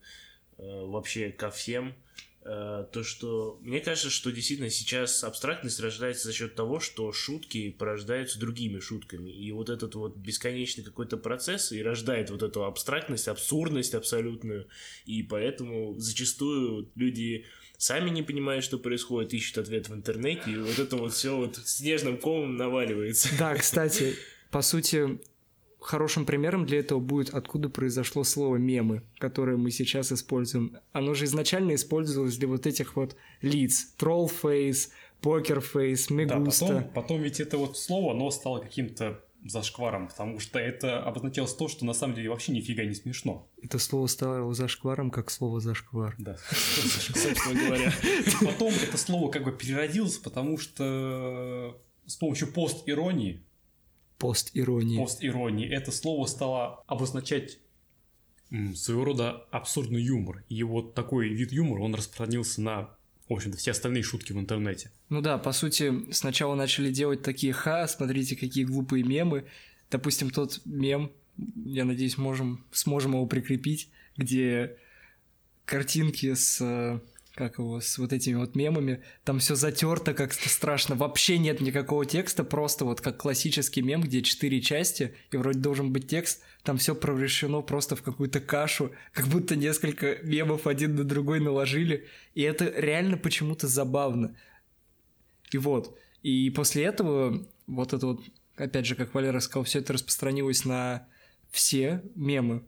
э, вообще ко всем. Э, то, что мне кажется, что действительно сейчас абстрактность рождается за счет того, что шутки порождаются другими шутками. И вот этот вот бесконечный какой-то процесс и рождает вот эту абстрактность, абсурдность абсолютную. И поэтому зачастую люди сами не понимают, что происходит, ищут ответ в интернете, и вот это вот все вот снежным комом наваливается. Да, кстати, по сути, хорошим примером для этого будет, откуда произошло слово мемы, которое мы сейчас используем. Оно же изначально использовалось для вот этих вот лиц. Trollface, Pokerface, Мегуста. Да, потом, потом ведь это вот слово, оно стало каким-то зашкваром, потому что это обозначалось то, что на самом деле вообще нифига не смешно. Это слово стало зашкваром, как слово зашквар. Да, собственно говоря. Потом это слово как бы переродилось, потому что с помощью пост-иронии Пост-иронии. Пост-иронии. Это слово стало обозначать своего рода абсурдный юмор. И вот такой вид юмора, он распространился на в общем-то, все остальные шутки в интернете. Ну да, по сути, сначала начали делать такие ха, смотрите, какие глупые мемы. Допустим, тот мем, я надеюсь, можем, сможем его прикрепить, где картинки с как его, с вот этими вот мемами, там все затерто как-то страшно, вообще нет никакого текста, просто вот как классический мем, где четыре части, и вроде должен быть текст, там все превращено просто в какую-то кашу, как будто несколько мемов один на другой наложили, и это реально почему-то забавно. И вот, и после этого вот это вот, опять же, как Валера сказал, все это распространилось на все мемы,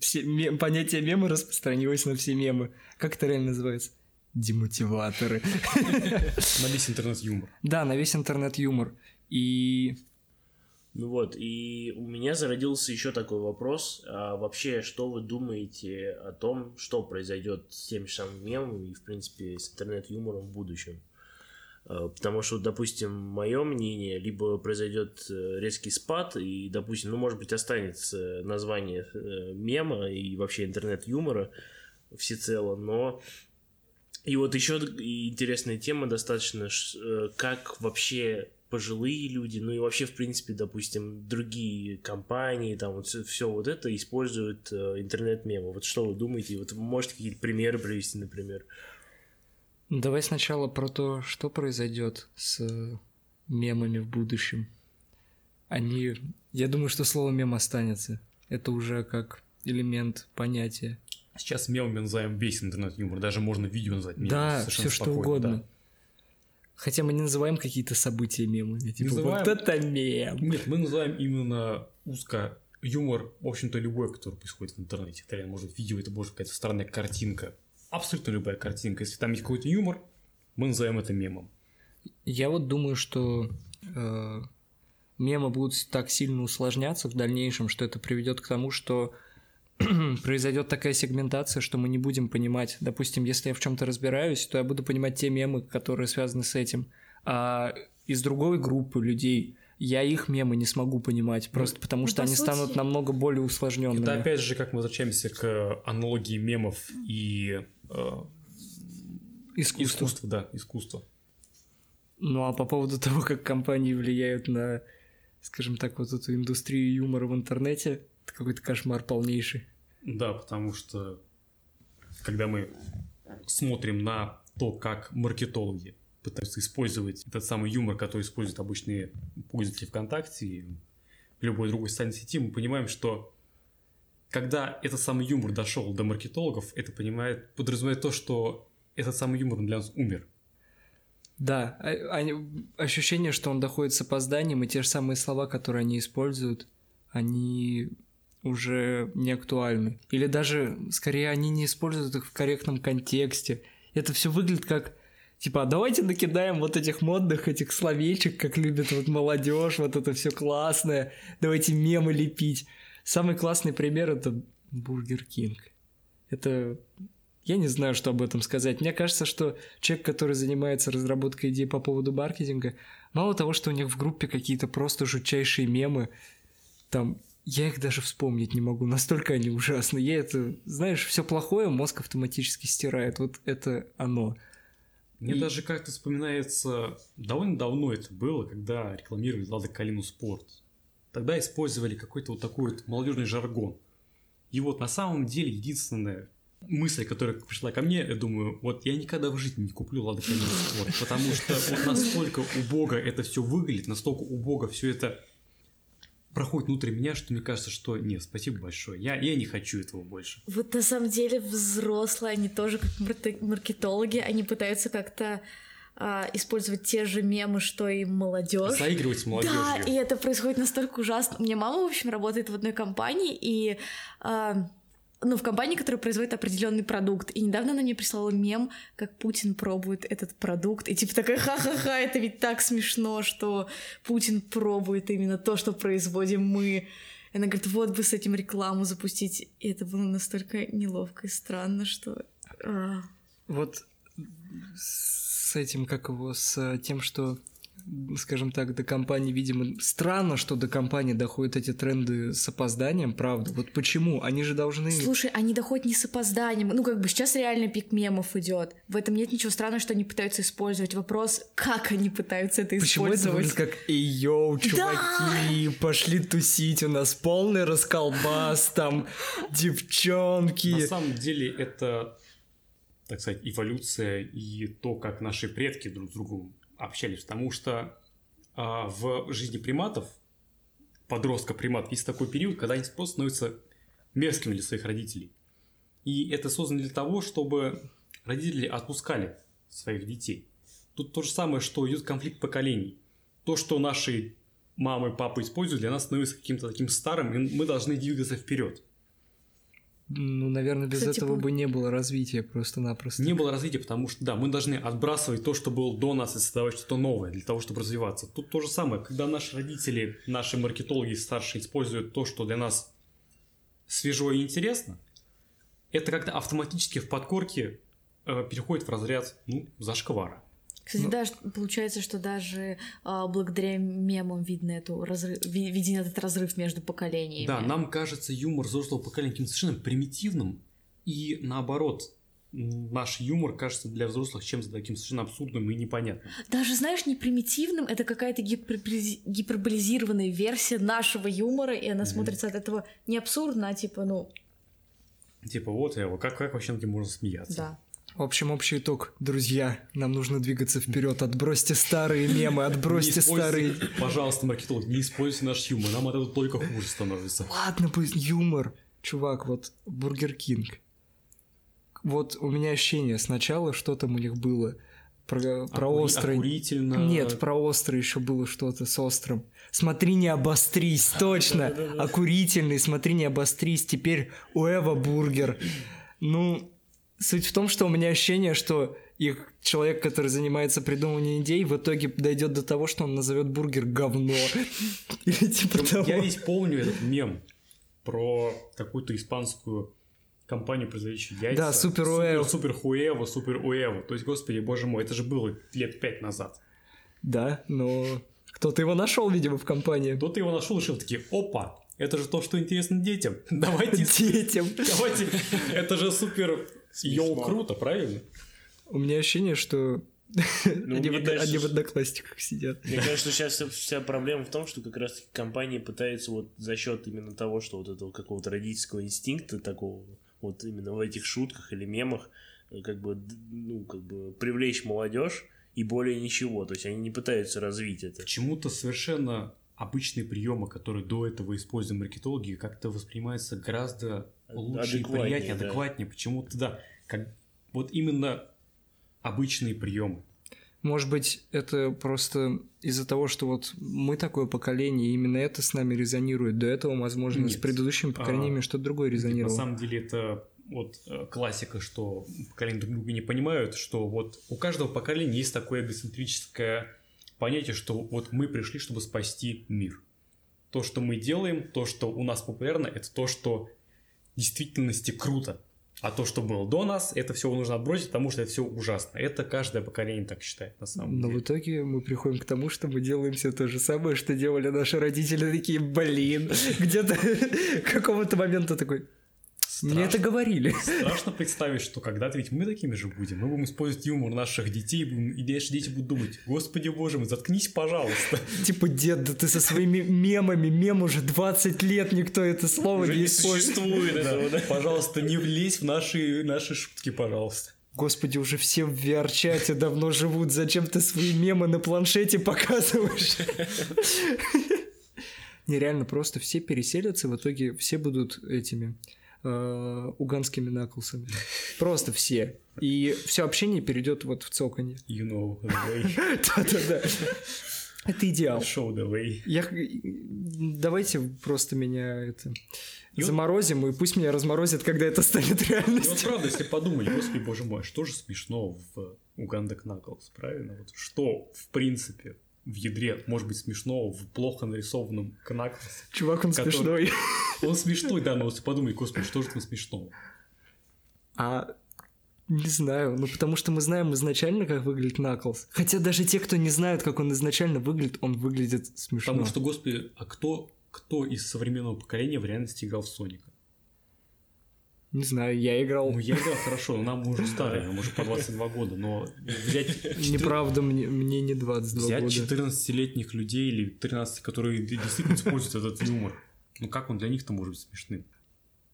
все, мем, понятие мемы распространилось на все мемы. Как это реально называется? Демотиваторы. На весь интернет-юмор. Да, на весь интернет-юмор. И... Ну вот, и у меня зародился еще такой вопрос. А вообще, что вы думаете о том, что произойдет с тем же самым мемом и, в принципе, с интернет-юмором в будущем? Э, потому что, допустим, мое мнение, либо произойдет э, резкий спад, и, допустим, ну, может быть, останется название э, мема и вообще интернет-юмора всецело, но и вот еще интересная тема достаточно, как вообще пожилые люди, ну и вообще, в принципе, допустим, другие компании, там вот все, вот это используют интернет-мемы. Вот что вы думаете? Вот можете какие-то примеры привести, например? Давай сначала про то, что произойдет с мемами в будущем. Они... Я думаю, что слово мем останется. Это уже как элемент понятия. Сейчас мемами называем весь интернет-юмор. Даже можно видео назвать мемом. Да, все что угодно. Да. Хотя мы не называем какие-то события мемами. Типа, называем... вот это мем. Нет, мы называем именно узко юмор, в общем-то, любой, который происходит в интернете. Это может видео, это может какая-то странная картинка, абсолютно любая картинка. Если там есть какой-то юмор, мы назовем это мемом. Я вот думаю, что э, мемы будут так сильно усложняться в дальнейшем, что это приведет к тому, что произойдет такая сегментация, что мы не будем понимать. Допустим, если я в чем-то разбираюсь, то я буду понимать те мемы, которые связаны с этим. А из другой группы людей я их мемы не смогу понимать, просто ну, потому ну, что они сути... станут намного более усложненными. Это опять же, как мы возвращаемся к аналогии мемов и искусство. искусство, да, искусство. Ну а по поводу того, как компании влияют на, скажем так, вот эту индустрию юмора в интернете, это какой-то кошмар полнейший. Да, потому что когда мы смотрим на то, как маркетологи пытаются использовать этот самый юмор, который используют обычные пользователи ВКонтакте и любой другой социальной сети, мы понимаем, что когда этот самый юмор дошел до маркетологов, это понимает, подразумевает то, что этот самый юмор для нас умер. Да, а, а, ощущение, что он доходит с опозданием, и те же самые слова, которые они используют, они уже не актуальны. Или даже, скорее, они не используют их в корректном контексте. Это все выглядит как Типа, а давайте накидаем вот этих модных, этих словечек, как любит вот молодежь, вот это все классное. Давайте мемы лепить. Самый классный пример это Бургер Кинг. Это я не знаю, что об этом сказать. Мне кажется, что человек, который занимается разработкой идей по поводу маркетинга, мало того, что у них в группе какие-то просто жутчайшие мемы, там я их даже вспомнить не могу, настолько они ужасны. Я это, знаешь, все плохое мозг автоматически стирает. Вот это оно. Мне и... даже как-то вспоминается, довольно давно это было, когда рекламировали Лада Калину Спорт. Тогда использовали какой-то вот такой вот молодежный жаргон. И вот на самом деле единственное, мысль, которая пришла ко мне, я думаю, вот я никогда в жизни не куплю Лада Калина Спорт, потому что вот настолько убого это все выглядит, настолько убого все это проходит внутри меня, что мне кажется, что нет, спасибо большое, я, я не хочу этого больше. Вот на самом деле взрослые, они тоже как маркетологи, они пытаются как-то а, использовать те же мемы, что и молодежь. Заигрывать с молодежью. Да, и это происходит настолько ужасно. У меня мама, в общем, работает в одной компании, и а, ну, в компании, которая производит определенный продукт. И недавно она мне прислала мем, как Путин пробует этот продукт. И типа такая, ха-ха-ха, это ведь так смешно, что Путин пробует именно то, что производим мы. И она говорит, вот бы с этим рекламу запустить. И это было настолько неловко и странно, что... А. Вот с этим, как его, с тем, что скажем так, до компании, видимо, странно, что до компании доходят эти тренды с опозданием, правда. Вот почему? Они же должны... Слушай, они доходят не с опозданием. Ну, как бы сейчас реально пик мемов идет. В этом нет ничего странного, что они пытаются использовать. Вопрос, как они пытаются это почему использовать. Почему это как «Эй, йоу, чуваки, да! пошли тусить, у нас полный расколбас, там девчонки». На самом деле это так сказать, эволюция и то, как наши предки друг с другом общались, потому что а, в жизни приматов, подростка примат, есть такой период, когда они просто становятся мерзкими для своих родителей. И это создано для того, чтобы родители отпускали своих детей. Тут то же самое, что идет конфликт поколений. То, что наши мамы, папы используют, для нас становится каким-то таким старым, и мы должны двигаться вперед. Ну, наверное, без Кстати, этого бы не было развития просто-напросто. Не было развития, потому что, да, мы должны отбрасывать то, что было до нас, и создавать что-то новое для того, чтобы развиваться. Тут то же самое, когда наши родители, наши маркетологи старшие используют то, что для нас свежо и интересно, это как-то автоматически в подкорке э, переходит в разряд, ну, зашквара. Кстати, ну, даже получается, что даже а, благодаря мемам видно эту разрыв, виден этот разрыв между поколениями. Да, нам кажется юмор взрослого поколения каким-то совершенно примитивным, и наоборот, наш юмор кажется для взрослых чем-то таким совершенно абсурдным и непонятным. Даже, знаешь, не примитивным, это какая-то гиперболизированная версия нашего юмора, и она mm-hmm. смотрится от этого не абсурдно, а типа, ну... Типа, вот, я, как, как вообще над этим можно смеяться? Да. В общем, общий итог. Друзья, нам нужно двигаться вперед. Отбросьте старые мемы, отбросьте старые... Пожалуйста, маркетолог, не используйте наш юмор. Нам этого только хуже становится. Ладно, пусть юмор. Чувак, вот Бургер Кинг. Вот у меня ощущение, сначала что там у них было. Про, про Окури- острый. Окурительно. Нет, про острый еще было что-то с острым. Смотри, не обострись, точно. Окурительный, смотри, не обострись. Теперь Уэва бургер. Ну, Суть в том, что у меня ощущение, что их человек, который занимается придумыванием идей, в итоге дойдет до того, что он назовет бургер говно. Или типа того. Я весь помню этот мем про какую-то испанскую компанию, производящую яйца. Да, Супер Уэво. Супер Хуэво, Супер Уэво. То есть, господи, боже мой, это же было лет пять назад. Да, но кто-то его нашел, видимо, в компании. Кто-то его нашел и решил такие, опа, это же то, что интересно детям. Давайте... Детям. Давайте... Это же супер Йоу, круто, правильно? У меня ощущение, что ну, они, в, кажется, они в одноклассниках сидят. Мне кажется, сейчас вся проблема в том, что как раз компании пытаются вот за счет именно того, что вот этого какого-то родительского инстинкта, такого вот именно в этих шутках или мемах, э, как бы, ну, как бы привлечь молодежь и более ничего. То есть они не пытаются развить это. Почему-то совершенно обычные приемы, которые до этого используют маркетологи, как-то воспринимаются гораздо лучше и приятнее, да. адекватнее. Почему-то, да, как вот именно обычные приемы. Может быть, это просто из-за того, что вот мы такое поколение, и именно это с нами резонирует. До этого, возможно, Нет. с предыдущими поколениями а, что-то другое резонировало. На самом деле это вот э, классика, что поколения друг друга не понимают, что вот у каждого поколения есть такое эгоцентрическое понятие, что вот мы пришли, чтобы спасти мир. То, что мы делаем, то, что у нас популярно, это то, что в действительности круто. А то, что было до нас, это все нужно отбросить, потому что это все ужасно. Это каждое поколение так считает, на самом Но деле. в итоге мы приходим к тому, что мы делаем все то же самое, что делали наши родители, такие, блин, где-то какого-то момента такой, мне это говорили. Страшно представить, что когда-то ведь мы такими же будем. Мы будем использовать юмор наших детей, будем- и наши дети будут думать, господи боже мой, заткнись, пожалуйста. Типа, дед, да ты со своими мемами, мем уже 20 лет никто это слово Уже не не существует этого, да? Пожалуйста, не влезь в наши, наши шутки, пожалуйста. Господи, уже все в VR-чате давно живут, зачем ты свои мемы на планшете показываешь? Нереально, просто все переселятся, в итоге все будут этими э, уганскими наклсами. Просто все. И все общение перейдет вот в цоканье. You know the way. Да-да-да. Это идеал. Show the way. Я... Давайте просто меня это... И заморозим, и пусть меня разморозят, когда это станет И вот реальностью. правда, если подумать, господи боже мой, что же смешно в Уганда Кнаклс, правильно? Вот что, в принципе, в ядре может быть смешно в плохо нарисованном Кнаклсе? Чувак, он Который- смешной. Он смешной, да, но если подумать, господи, что же там смешного? А не знаю, ну потому что мы знаем изначально, как выглядит Наклз. Хотя даже те, кто не знают, как он изначально выглядит, он выглядит смешно. Потому что, господи, а кто, кто из современного поколения в реальности играл в Соника? Не знаю, я играл. Ну, я играл хорошо, но нам уже старые, нам уже по 22 года, но взять... Неправда, мне, мне не 22 Взять года. 14-летних людей или 13, которые действительно используют этот юмор, ну как он для них-то может быть смешным?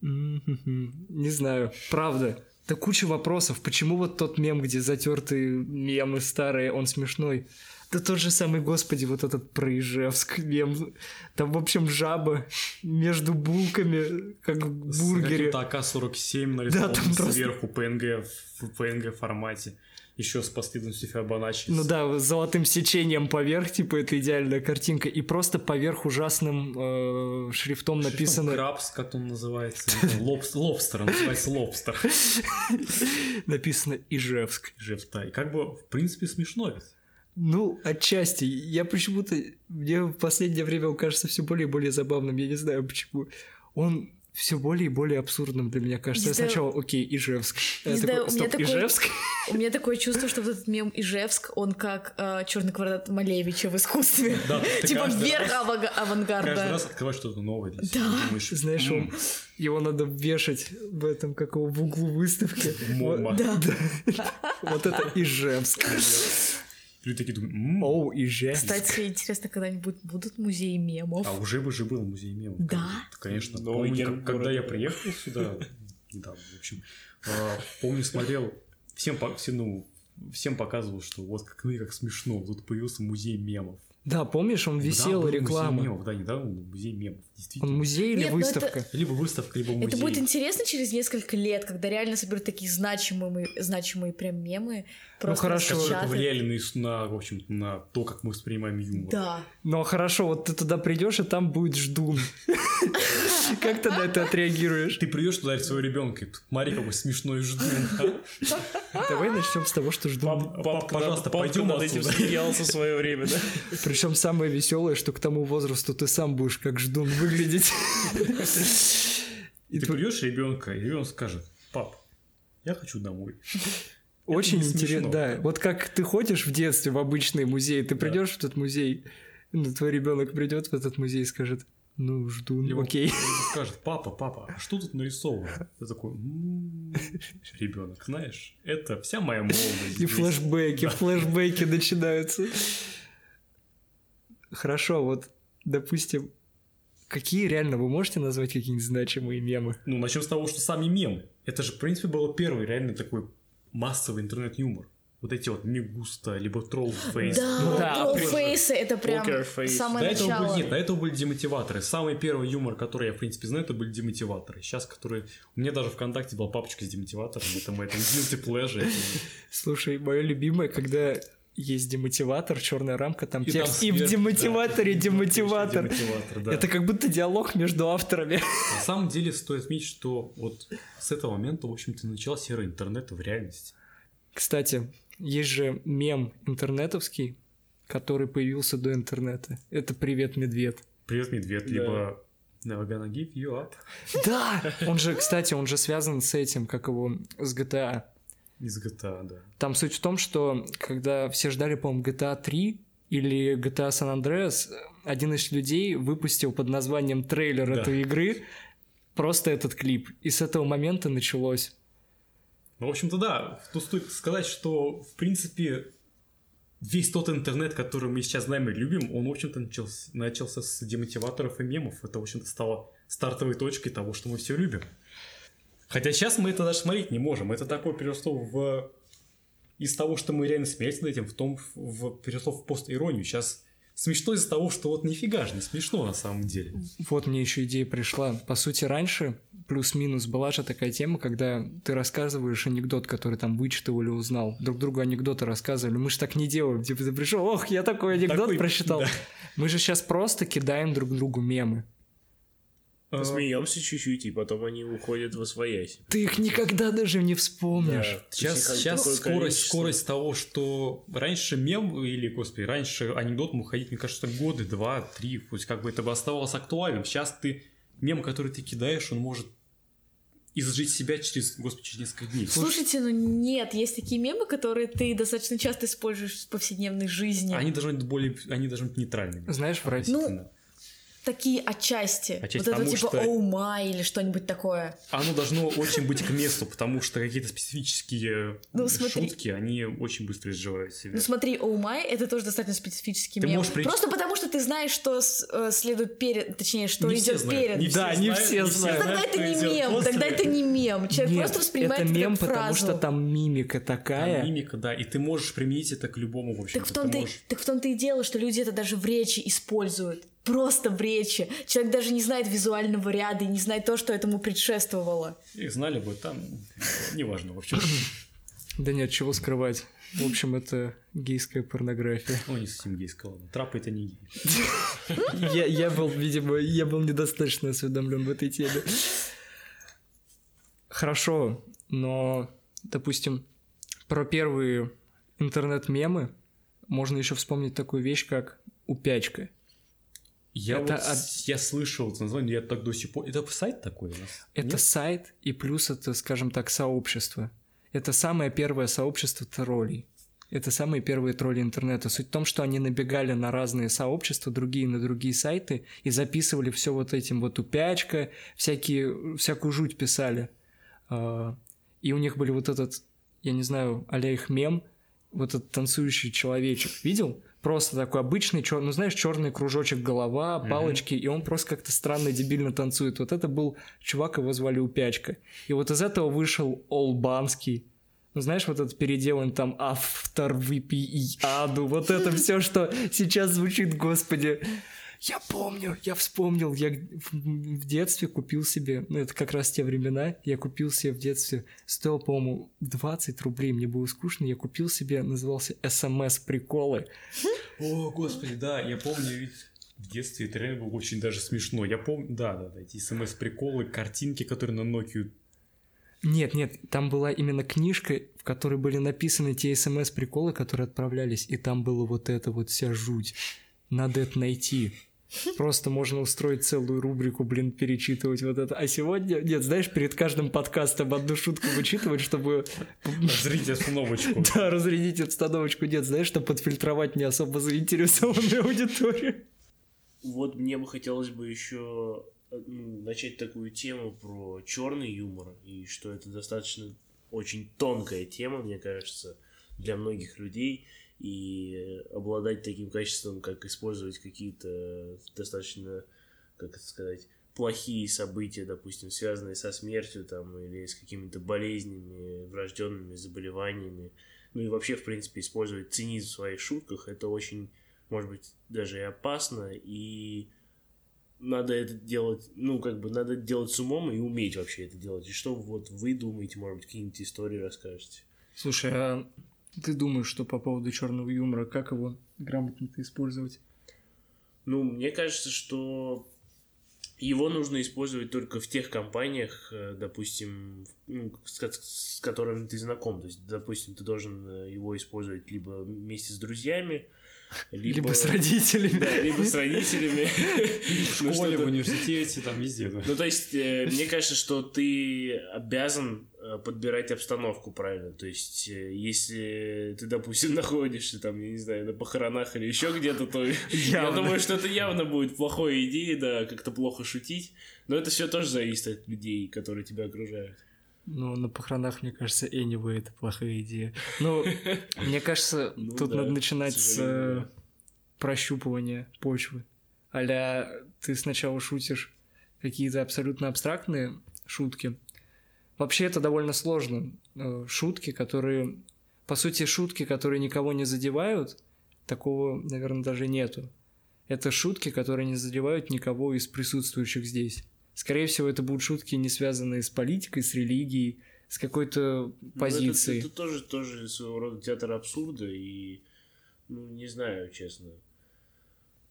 Не знаю, правда. Да куча вопросов. Почему вот тот мем, где затертые мемы старые, он смешной? Да тот же самый, господи, вот этот про Ижевск мем. Там, в общем, жаба между булками, как в бургере. С АК-47 нарисован там просто- сверху PNG в PNG формате. Еще с последовательностью Фибоначчи. Ну да, с золотым сечением поверх, типа, это идеальная картинка. И просто поверх ужасным э, шрифтом написано... Крабс, как он называется? Лобс- Лобстер, называется лобстер. Написано Ижевск. Жест, да. И как бы, в принципе, смешно ведь. Ну, отчасти. Я почему-то... Мне в последнее время он кажется все более и более забавным. Я не знаю почему. Он все более и более абсурдным для меня кажется. Не Я знаю. сначала, окей, Ижевск. Знаю, такой, у меня стоп, такой- Ижевск? У меня такое чувство, что вот этот мем Ижевск, он как черный квадрат Малевича в искусстве. Да, Типа вверх раз- авага- Каждый авангарда. раз открываешь что-то новое себя. Да. Думаешь, Знаешь, «М, он- его надо вешать в этом, как его, в углу выставки. Мома. Вот, да. Вот это Ижевск. Люди такие думают, «М, Оу, Ижевск. Кстати, интересно, когда-нибудь будут музеи мемов. А уже бы же был музей мемов. Да? Конечно. Новый Помню, герб как- когда города. я приехал сюда, недавно, в общем, а, помню, смотрел, всем, ну, всем показывал, что вот как, ну и как смешно, тут появился музей мемов. Да, помнишь, он висел, Да, реклама. Музей мемов, да, недавно музей мемов, Он музей или Нет, ну это- выставка? Либо выставка, либо музей. Это будет интересно через несколько лет, когда реально соберут такие значимые, значимые прям мемы. Просто хорошо. которые повлияли на, на, в общем на то, как мы воспринимаем юмор. Да. Ну хорошо, вот ты туда придешь, и там будет ждун. Как ты на это отреагируешь? Ты придешь туда своего ребенка, и смотри, какой смешной ждун. а? Давай начнем с того, что ждун. Пап- пап- пожалуйста, пойдем над этим смеялся в свое время, да? Причем самое веселое, что к тому возрасту ты сам будешь как ждун выглядеть. И Ты придешь ребенка, и ребенок скажет, пап, я хочу домой. очень интересно, да. Вот как ты ходишь в детстве в обычный музей, ты придешь в этот музей, ну, твой ребенок придет в этот музей и скажет, ну, ждун, Либо окей. он скажет, папа, папа, а что тут нарисовано? Ты такой, ребенок, знаешь, это вся моя молодость. И здесь». флешбеки, флешбеки начинаются. Хорошо, вот, допустим, какие реально вы можете назвать какие-нибудь значимые мемы? Ну, начнем с того, что сами мемы. Это же, в принципе, был первый реально такой массовый интернет-юмор. Вот эти вот Me gusta, либо Trollface. Да, Ну да, trollface ы это прям Poker face. До самое этого, начало. были, нет, до этого были демотиваторы. Самый первый юмор, который я, в принципе, знаю, это были демотиваторы. Сейчас, которые... У меня даже ВКонтакте была папочка с демотиватором. Это мой там guilty pleasure. Это Слушай, мое любимое, когда есть демотиватор, черная рамка, там И текст, там и в демотиваторе да, демотиватор. демотиватор, да. Это как будто диалог между авторами. На самом деле стоит отметить, что вот с этого момента, в общем-то, начался эра интернета в реальности. Кстати, есть же мем интернетовский, который появился до интернета. Это «Привет, медведь». Привет, медведь, Да. либо Never gonna give you up. Да! Он же, кстати, он же связан с этим, как его, с GTA. Из GTA, да. Там суть в том, что когда все ждали, по-моему, GTA 3 или GTA San Andreas, один из людей выпустил под названием трейлер Да. этой игры просто этот клип. И с этого момента началось. Ну, в общем-то, да. Тут стоит сказать, что, в принципе, весь тот интернет, который мы сейчас знаем и любим, он, в общем-то, начался, начался с демотиваторов и мемов. Это, в общем-то, стало стартовой точкой того, что мы все любим. Хотя сейчас мы это даже смотреть не можем. Это такое переросло в... Из того, что мы реально смеялись над этим, в том, в... переросло в пост-иронию. Сейчас смешно из-за того, что вот нифига же не смешно на самом деле. Вот мне еще идея пришла. По сути, раньше, плюс-минус, была же такая тема, когда ты рассказываешь анекдот, который там вычитал или узнал. Друг другу анекдоты рассказывали. Мы же так не делаем. Типа ты пришел, ох, я такой анекдот Такой, прочитал. да. Мы же сейчас просто кидаем друг другу мемы. А, Смеемся чуть-чуть, и потом они уходят во своясь. Ты их никогда даже не вспомнишь. Сейчас, сейчас скорость, скорость того, что раньше мем или, господи, раньше анекдот мог ходить, мне кажется, годы, два, три, пусть как бы это бы оставалось актуальным. Сейчас ты мем, который ты кидаешь, он может изжить себя через, господи, через несколько дней. Слушайте, ну нет, есть такие мемы, которые ты достаточно часто используешь в повседневной жизни. Они должны быть более, они должны быть нейтральными. Знаешь, в России... Такие отчасти. Отчасти вот это типа что- «Оу май» или что-нибудь такое. Оно должно очень быть к месту, потому что какие-то специфические Ну, смотри. шутки, они очень быстро изживают себя. Ну смотри, «Оу май» — это тоже достаточно специфический Ты мем. можешь при- Просто потому, что ты знаешь, что э, следует перед... Точнее, что Не идет перед. не Да, не все знают. Тогда это не мем, после. тогда это не мем. Человек Нет, просто воспринимает это это мем, потому что там мимика Там такая. мимика, да, и ты можешь применить это к любому, в общем Так в, том-то, и- можешь... так в том-то и дело, что люди это даже в речи используют. Просто в речи. Человек даже не знает визуального ряда и не знает то, что этому предшествовало. Их знали бы, там, неважно, в общем. Да нет, чего скрывать. В общем, это гейская порнография. Ну, не совсем гейского, ладно. Трапы это не гей. Я, я был, видимо, я был недостаточно осведомлен в этой теме. Хорошо, но, допустим, про первые интернет-мемы можно еще вспомнить такую вещь, как упячка. Я Это вот, от- я слышал это название, я так до сих пор... Это сайт такой у нас? Это Нет? сайт, и плюс это, скажем так, сообщество. Это самое первое сообщество троллей. Это самые первые тролли интернета. Суть в том, что они набегали на разные сообщества, другие на другие сайты, и записывали все вот этим вот упячка, всякие, всякую жуть писали. А, И у них были вот этот, я не знаю, а их мем, вот этот танцующий человечек. Видел? Просто такой обычный, чер... ну знаешь, черный кружочек голова, палочки, и он просто как-то странно, дебильно танцует. Вот это был чувак, его звали Упячка. И вот из этого вышел Олбанский. Ну, знаешь, вот этот переделан там автор выпи аду, вот это все, что сейчас звучит, господи. Я помню, я вспомнил, я в детстве купил себе, ну это как раз те времена, я купил себе в детстве, стоил, по-моему, 20 рублей, мне было скучно, я купил себе, назывался СМС-приколы. О, господи, да, я помню, ведь в детстве это реально было очень даже смешно. Я помню, да, да, да, эти смс-приколы, картинки, которые на Nokia Нет, нет, там была именно книжка, в которой были написаны те СМС-приколы, которые отправлялись, и там было вот это вот вся жуть. Надо это найти. Просто можно устроить целую рубрику, блин, перечитывать вот это. А сегодня, нет, знаешь, перед каждым подкастом одну шутку вычитывать, чтобы... Зрите остановочку. Да, разрядить обстановочку. Нет, знаешь, чтобы подфильтровать не особо заинтересованную аудиторию. Вот мне бы хотелось бы еще начать такую тему про черный юмор, и что это достаточно очень тонкая тема, мне кажется, для многих людей, и обладать таким качеством, как использовать какие-то достаточно, как это сказать, плохие события, допустим, связанные со смертью там, или с какими-то болезнями, врожденными заболеваниями, ну и вообще, в принципе, использовать цинизм в своих шутках, это очень, может быть, даже и опасно, и надо это делать, ну, как бы, надо делать с умом и уметь вообще это делать. И что вот вы думаете, может быть, какие-нибудь истории расскажете? Слушай, а ты думаешь, что по поводу черного юмора, как его грамотно-то использовать? Ну, мне кажется, что его нужно использовать только в тех компаниях, э, допустим, ну, с, с которыми ты знаком. То есть, допустим, ты должен э, его использовать либо вместе с друзьями, либо, либо с родителями. Да, либо с родителями. В школе, в университете, там везде. Ну, то есть, э, мне кажется, что ты обязан подбирать обстановку правильно. То есть, э, если ты, допустим, находишься там, я не знаю, на похоронах или еще где-то, то я думаю, что это явно будет плохой идеей, да, как-то плохо шутить. Но это все тоже зависит от людей, которые тебя окружают. Ну, на похоронах, мне кажется, anyway, это плохая идея. Ну, мне кажется, ну, тут надо начинать с э, прощупывания почвы. Аля, ты сначала шутишь какие-то абсолютно абстрактные шутки. Вообще это довольно сложно. Э, шутки, которые... По сути, шутки, которые никого не задевают, такого, наверное, даже нету. Это шутки, которые не задевают никого из присутствующих здесь. Скорее всего, это будут шутки, не связанные с политикой, с религией, с какой-то позицией. Ну, это, это тоже, тоже своего рода театр абсурда, и, ну, не знаю, честно.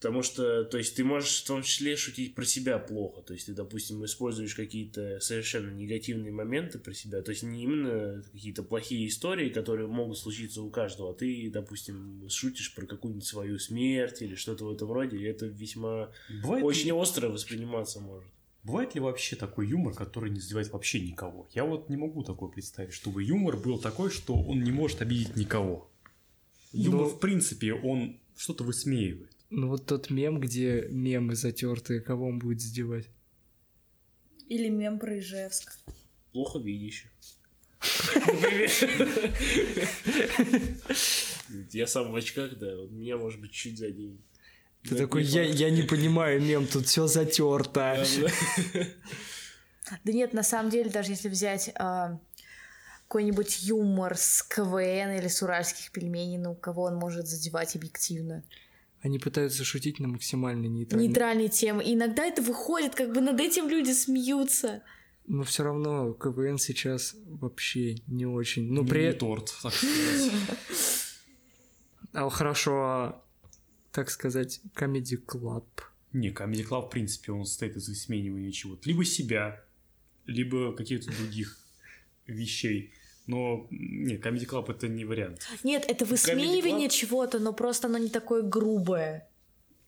Потому что, то есть, ты можешь в том числе шутить про себя плохо. То есть, ты, допустим, используешь какие-то совершенно негативные моменты про себя. То есть, не именно какие-то плохие истории, которые могут случиться у каждого, а ты, допустим, шутишь про какую-нибудь свою смерть или что-то в этом роде. И это весьма Бывает очень ли... остро восприниматься может. Бывает ли вообще такой юмор, который не задевает вообще никого? Я вот не могу такое представить, чтобы юмор был такой, что он не может обидеть никого. Юмор, Но... в принципе, он что-то высмеивает. Ну вот тот мем, где мемы затертые, кого он будет задевать? Или мем про Ижевск. Плохо видишь. Я сам в очках, да, меня, может быть, чуть заденет. Ты такой, я, я не понимаю, мем, тут все затерто. Да нет, на самом деле, даже если взять а, какой-нибудь юмор с КВН или с уральских пельменей, ну, кого он может задевать объективно? Они пытаются шутить на максимально нейтральной... Нейтральные темы. И иногда это выходит, как бы над этим люди смеются. Но все равно КВН сейчас вообще не очень. Ну, при... Не торт, так сказать. А хорошо, а так сказать, Comedy Club. Не, Comedy Club, в принципе, он состоит из высмеивания чего-то. Либо себя, либо каких-то других вещей. Но нет, Comedy Club это не вариант. Нет, это высмеивание чего-то, но просто оно не такое грубое.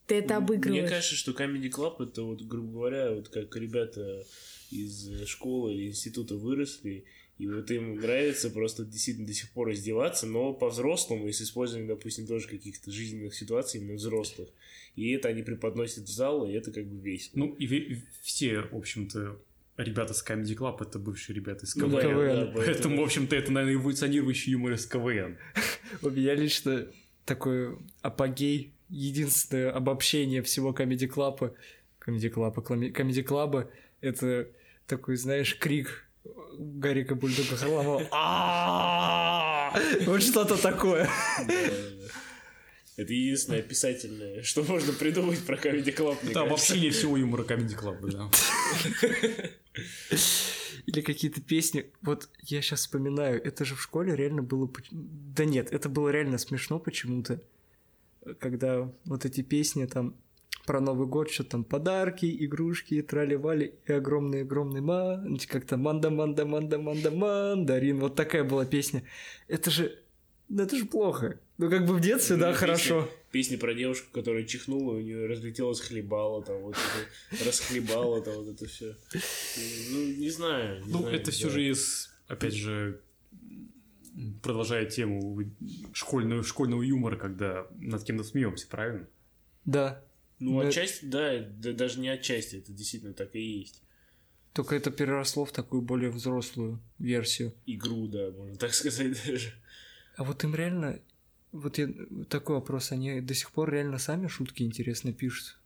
Ты это обыгрываешь. Мне кажется, что Comedy Club это вот, грубо говоря, вот как ребята из школы или института выросли, и вот им нравится просто действительно до сих пор издеваться, но по-взрослому и с использованием, допустим, тоже каких-то жизненных ситуаций именно взрослых. И это они преподносят в зал, и это как бы весело. Ну, и все, в общем-то, ребята с Comedy Club это бывшие ребята из КВН. Ну, КВН. Да, поэтому, в общем-то, это, наверное, эволюционирующий юмор из КВН. У меня лично такой апогей, единственное обобщение всего Comedy Club, Comedy Club, Comedy Club, это такой, знаешь, крик Гарика Бульдога Харламова. Вот что-то такое. Это единственное описательное, что можно придумать про Comedy Club. Да, вообще не всего юмора Comedy Club, да. Или какие-то песни. Вот я сейчас вспоминаю, это же в школе реально было... Да нет, это было реально смешно почему-то. Когда вот эти песни там про Новый год, что там подарки, игрушки, трали-вали и огромный-огромный ман, как-то манда-манда-манда-манда-мандарин. Вот такая была песня. Это же, ну это же плохо. Ну как бы в детстве, да, хорошо. Песни про девушку, которая чихнула, у нее разлетелось хлебало, там вот это, расхлебало, там вот это все. Ну, не знаю. ну, это все же из, опять же, продолжая тему школьного, школьного юмора, когда над кем-то смеемся, правильно? Да. Ну, да. отчасти, да, да, даже не отчасти, это действительно так и есть. Только это переросло в такую более взрослую версию. Игру, да, можно так сказать даже. А вот им реально, вот я, такой вопрос, они до сих пор реально сами шутки интересно пишут?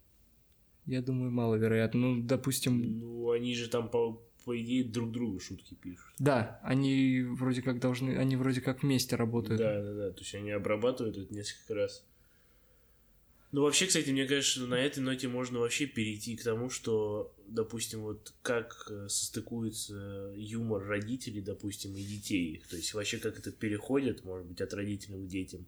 Я думаю, маловероятно. Ну, допустим... Ну, они же там по, по идее друг другу шутки пишут. Да, они вроде как должны, они вроде как вместе работают. Да, да, да, то есть они обрабатывают это несколько раз. Ну, вообще, кстати, мне кажется, на этой ноте можно вообще перейти к тому, что, допустим, вот как э, состыкуется юмор родителей, допустим, и детей. То есть вообще как это переходит, может быть, от родителей к детям.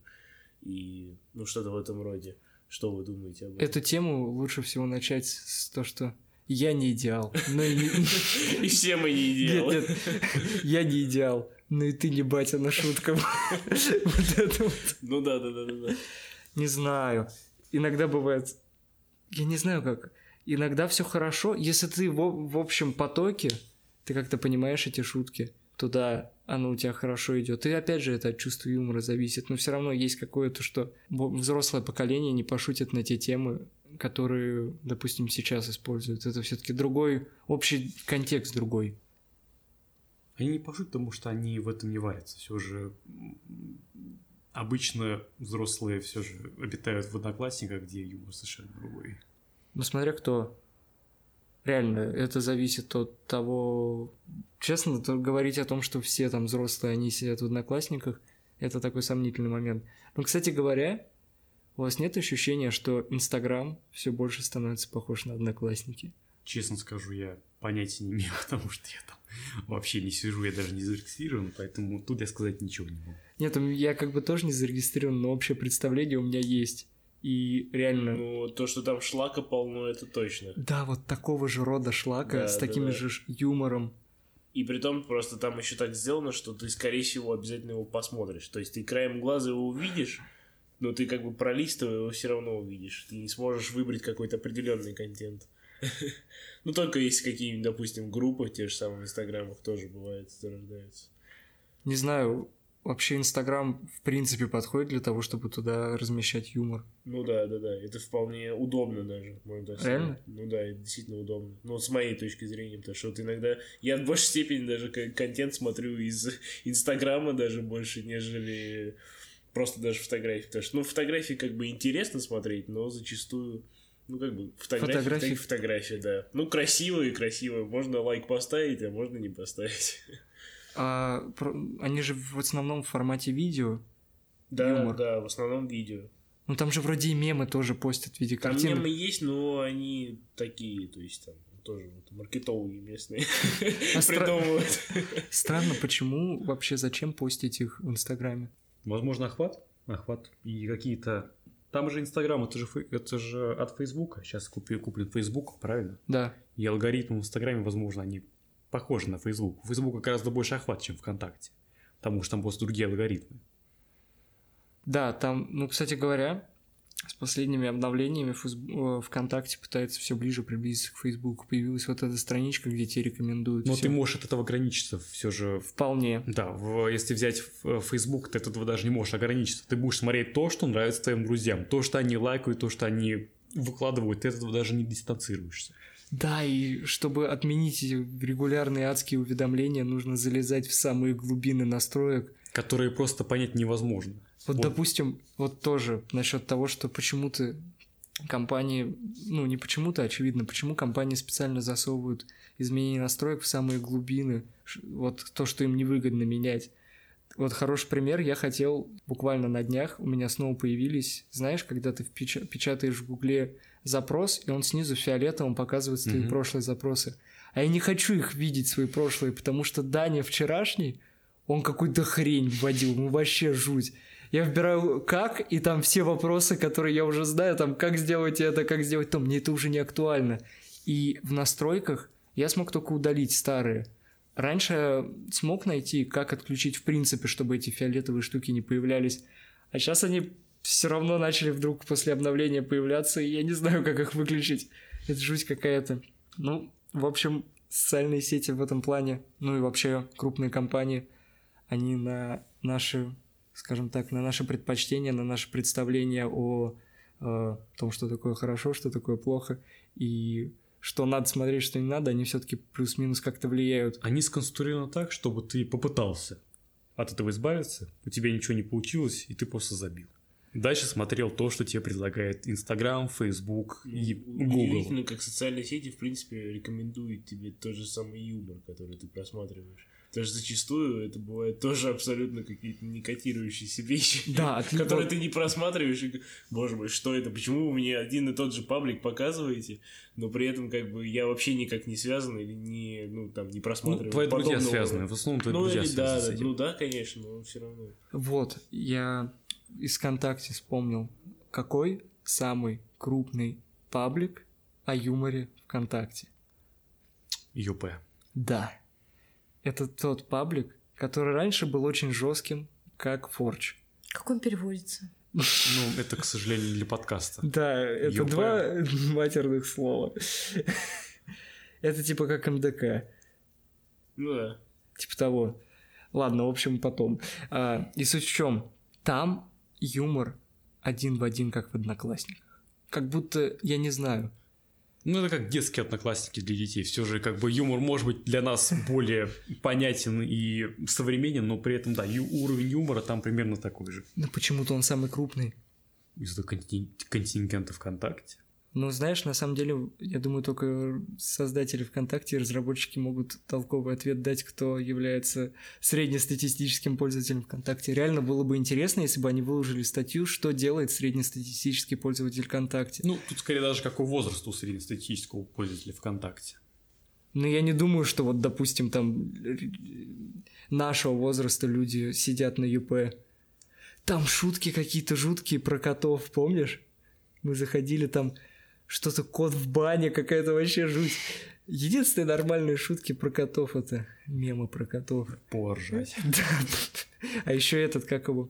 И, ну, что-то в этом роде. Что вы думаете об этом? Эту тему лучше всего начать с того, что я не идеал. Ну и... И все мы не идеалы. Нет, нет, я не идеал. Ну и ты не батя на шутка. Вот это вот. Ну да, да, да, да. Не знаю. Иногда бывает... Я не знаю как. Иногда все хорошо. Если ты в, в общем потоке, ты как-то понимаешь эти шутки, то да, оно у тебя хорошо идет. И опять же, это от чувства юмора зависит. Но все равно есть какое-то, что взрослое поколение не пошутит на те темы, которые, допустим, сейчас используют. Это все-таки другой, общий контекст другой. Они не пошутят, потому что они в этом не варятся. Все же обычно взрослые все же обитают в одноклассниках, где юмор совершенно другой. Ну, смотря кто. Реально, это зависит от того... Честно, то говорить о том, что все там взрослые, они сидят в одноклассниках, это такой сомнительный момент. Но, кстати говоря, у вас нет ощущения, что Инстаграм все больше становится похож на одноклассники? Честно скажу, я понятия не имею, потому что я там вообще не сижу, я даже не зарегистрирован, поэтому тут я сказать ничего не могу. Нет, я как бы тоже не зарегистрирован, но общее представление у меня есть. И реально... Ну, то, что там шлака полно, это точно. Да, вот такого же рода шлака, Да, с да, таким да. же ш- юмором. И при том просто там еще так сделано, что ты, скорее всего, обязательно его посмотришь. То есть ты краем глаза его увидишь, но ты как бы пролистывая его все равно увидишь. Ты не сможешь выбрать какой-то определенный контент. Ну, только если какие-нибудь, допустим, группы в тех же самых инстаграмах тоже бывает, зарождаются. Не знаю, вообще Инстаграм в принципе подходит для того, чтобы туда размещать юмор. Ну да, да, да. Это вполне удобно даже, можно так сказать. Реально? Ну да, это действительно удобно. Ну, с моей точки зрения, потому что вот иногда я в большей степени даже контент смотрю из Инстаграма даже больше, нежели просто даже фотографии. Потому что, ну, фотографии как бы интересно смотреть, но зачастую, ну, как бы фотографии, Фотографии. фотографии, да. Ну, красивые, красивые. Можно лайк поставить, а можно не поставить. А про- они же в основном в формате видео. Да, Юмор. да, в основном видео. Ну там же вроде и мемы тоже постят в виде Там картинок. мемы есть, но они такие, то есть там тоже вот маркетологи местные А придумывают. Странно, почему вообще зачем постить их в Инстаграме? Возможно, охват? Охват. И какие-то... Там же Инстаграм, это же, это же от Фейсбука. Сейчас купи, куплен Фейсбук, правильно? Да. И алгоритмы в Инстаграме, возможно, они похожи на Фейсбук. У Фейсбука гораздо больше охват, чем ВКонтакте. Потому что там просто другие алгоритмы. Да, там, ну, кстати говоря, с последними обновлениями Фейс- э, ВКонтакте пытается все ближе приблизиться к Фейсбуку. Появилась вот эта страничка, где тебе рекомендуют. Но всё. ты можешь от этого ограничиться все же. Вполне. Да, в- если взять в- Facebook, ты от этого даже не можешь ограничиться. Ты будешь смотреть то, что нравится твоим друзьям. То, что они лайкают, то, что они выкладывают, ты от этого даже не дистанцируешься. Да, и чтобы отменить регулярные адские уведомления, нужно залезать в самые глубины настроек. Которые просто понять невозможно. Вот, Вот. допустим, вот тоже насчет того, что почему-то компании, ну не почему-то, очевидно, почему компании специально засовывают изменения настроек в самые глубины, вот то, что им невыгодно менять. Вот хороший пример, я хотел буквально на днях, у меня снова появились, знаешь, когда ты печатаешь в гугле запрос, и он снизу фиолетовым показывает твои Мгм. прошлые запросы. А я не хочу их видеть, свои прошлые, потому что Даня вчерашний, он какую-то хрень вводил, ну вообще жуть. Я вбираю как, и там все вопросы, которые я уже знаю, там как сделать это, как сделать то, мне это уже не актуально. И в настройках я смог только удалить старые. Раньше я смог найти, как отключить в принципе, чтобы эти фиолетовые штуки не появлялись. А сейчас они все равно начали вдруг после обновления появляться, и я не знаю, как их выключить. Это жуть какая-то. Ну, в общем, социальные сети в этом плане, ну и вообще крупные компании, они на наши, скажем так, на наши предпочтения, на наше представление о э, том, что такое хорошо, что такое плохо, и что надо смотреть, что не надо, они все-таки плюс-минус как-то влияют. Они сконструированы так, чтобы ты попытался от этого избавиться, у тебя ничего не получилось, и ты просто забил. Дальше смотрел то, что тебе предлагает Инстаграм, Фейсбук и Google. Удивительно, как социальные сети, в принципе, рекомендуют тебе тот же самый юмор, который ты просматриваешь. Потому что зачастую это бывает тоже абсолютно какие-то не котирующиеся вещи, Да, отлично. которые ты не просматриваешь и, боже мой, что это, почему вы мне один и тот же паблик показываете, но при этом как бы я вообще никак не связан или не, ну, там, не Ну, просматриваю твои друзья связаны, в основном твои Ну, друзья или связаны да, с да, этим. ну да, конечно, но все равно. Вот, я из ВКонтакте вспомнил, какой самый крупный паблик о юморе ВКонтакте. ЮП. Да, это тот паблик, который раньше был очень жестким, как Форч. Как он переводится? Ну, это, к сожалению, для подкаста. Да, это ЮП. два матерных слова. Это типа как МДК. Ну да. Типа того. Ладно, в общем, потом. А, и суть в чем? Там юмор один в один, как в одноклассниках. Как будто, я не знаю. Ну, это как детские одноклассники для детей. Все же, как бы, юмор может быть для нас более понятен и современен, но при этом, да, ю- уровень юмора там примерно такой же. Но почему-то он самый крупный. Из-за контин- контингента ВКонтакте. Ну, знаешь, на самом деле, я думаю, только создатели ВКонтакте и разработчики могут толковый ответ дать, кто является среднестатистическим пользователем ВКонтакте. Реально было бы интересно, если бы они выложили статью, что делает среднестатистический пользователь ВКонтакте. Ну, тут скорее даже какой возраст у среднестатистического пользователя ВКонтакте. Но я не думаю, что вот, допустим, там нашего возраста люди сидят на ЮП. Там шутки какие-то жуткие про котов, помнишь? Мы заходили там что-то кот в бане, какая-то вообще жуть. Единственные нормальные шутки про котов это мемы про котов. Поржать. Да. А еще этот, как его,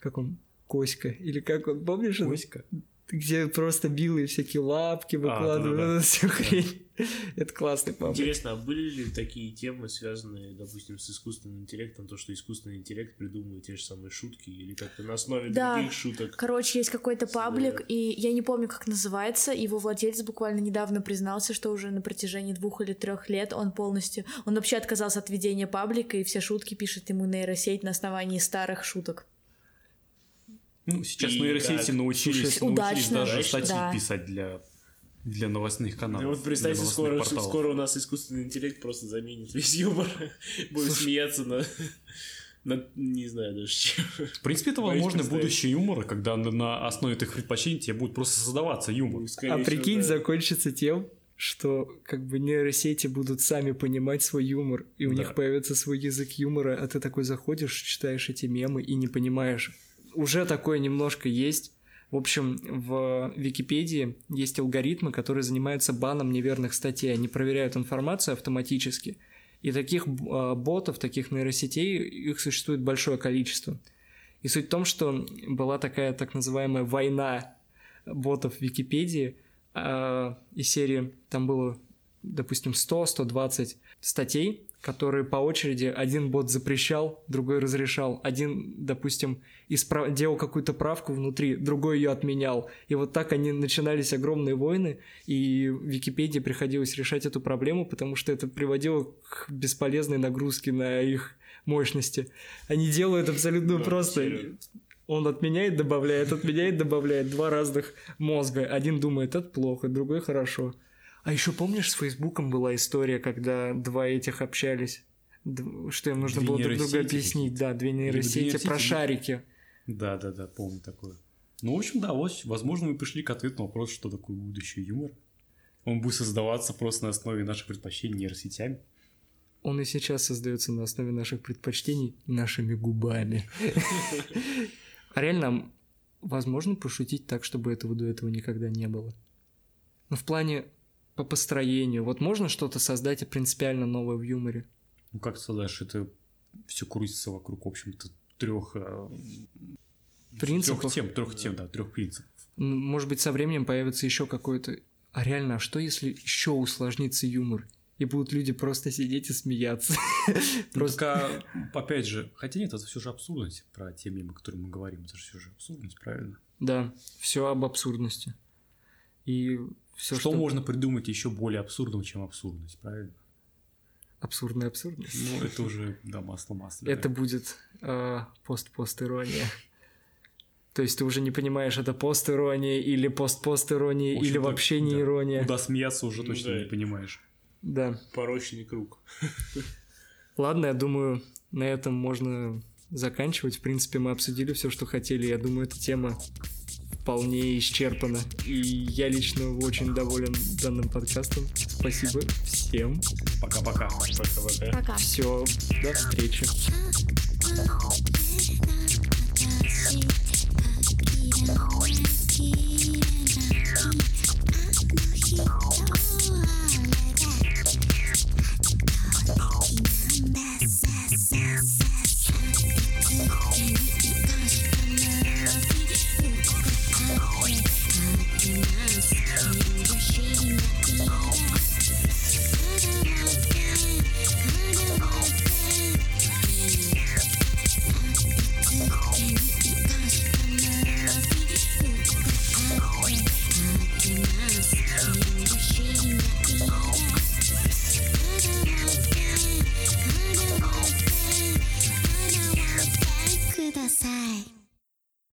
как он, Коська, или как он, помнишь? Коська? Где просто белые всякие лапки выкладывают, да-да-да. эту всю хрень. Это классный паблик. Интересно, а были ли такие темы, связанные, допустим, с искусственным интеллектом, то, что искусственный интеллект придумывает те же самые шутки, или как-то на основе Да. других шуток? Короче, есть какой-то паблик, и я не помню, как называется. Его владелец буквально недавно признался, что уже на протяжении двух или трех лет он полностью... Он вообще отказался от ведения паблика, и все шутки пишет ему нейросеть на основании старых шуток. Ну, сейчас И нейросети как? научились, Слушай, научились удачно, даже статьи Да. писать для, для новостных каналов. Ну вот представьте, скоро, порталов. скоро у нас искусственный интеллект просто заменит весь юмор. Будем смеяться на, на... Не знаю даже чем. В принципе, это возможно будущее юмора, когда на, на основе этих предпочтений тебе будет просто создаваться юмор. Скорее А прикинь, да. закончится тем, что как бы нейросети будут сами понимать свой юмор, и у Да. них появится свой язык юмора, а ты такой заходишь, читаешь эти мемы и не понимаешь. Уже такое немножко есть. В общем, в Википедии есть алгоритмы, которые занимаются баном неверных статей. Они проверяют информацию автоматически. И таких э, ботов, таких нейросетей, их существует большое количество. И суть в том, что была такая так называемая война ботов в Википедии, а, из серии там было, допустим, 100-120 статей, которые по очереди один бот запрещал, другой разрешал. Один, допустим, исправ... делал какую-то правку внутри, другой ее отменял. И вот так они начинались огромные войны, и Википедии приходилось решать эту проблему, потому что это приводило к бесполезной нагрузке на их мощности. Они делают абсолютно Да, просто. серьезно. Он отменяет, добавляет, отменяет, добавляет. Два разных мозга. Один думает, это плохо, другой хорошо. А еще помнишь, с Фейсбуком была история, когда два этих общались? Что им нужно Две было друг нейросети объяснить. Да, две нейросети нейросети, про шарики. Да, да, да, помню такое. Ну, в общем, да, возможно, мы пришли к ответу на вопрос, что такое будущий юмор. Он будет создаваться просто на основе наших предпочтений нейросетями. Он и сейчас создается на основе наших предпочтений нашими губами. А реально, возможно пошутить так, чтобы этого до этого никогда не было. Ну, в плане по построению. Вот можно что-то создать принципиально новое в юморе? Ну, как ты сказать, это все крутится вокруг, в общем-то, трех Принципов? Трех тем, трех тем, да, трех принципов. М, Может быть, со временем появится еще какой-то... А реально, а что если еще усложнится юмор? И будут люди просто сидеть и смеяться. Просто, опять же, хотя нет, это все же абсурдность про те мемы, которые мы говорим. Это же все же абсурдность, правильно? Да, все об абсурдности. И все, что, можно придумать еще более абсурдным, чем абсурдность, правильно? Абсурдная абсурдность. Ну, это уже, да, масло масло. Это будет э, пост-пост-ирония. То есть ты уже не понимаешь, это пост-ирония или пост-пост-ирония, или вообще не да. ирония. Куда смеяться уже Ну точно да. не понимаешь. Да. Порочный круг. Ладно, я думаю, на этом можно заканчивать. В принципе, мы обсудили все, что хотели. Я думаю, эта тема вполне исчерпана. И я лично очень доволен данным подкастом. Спасибо всем. Пока-пока. Пока. Все, до встречи. くだ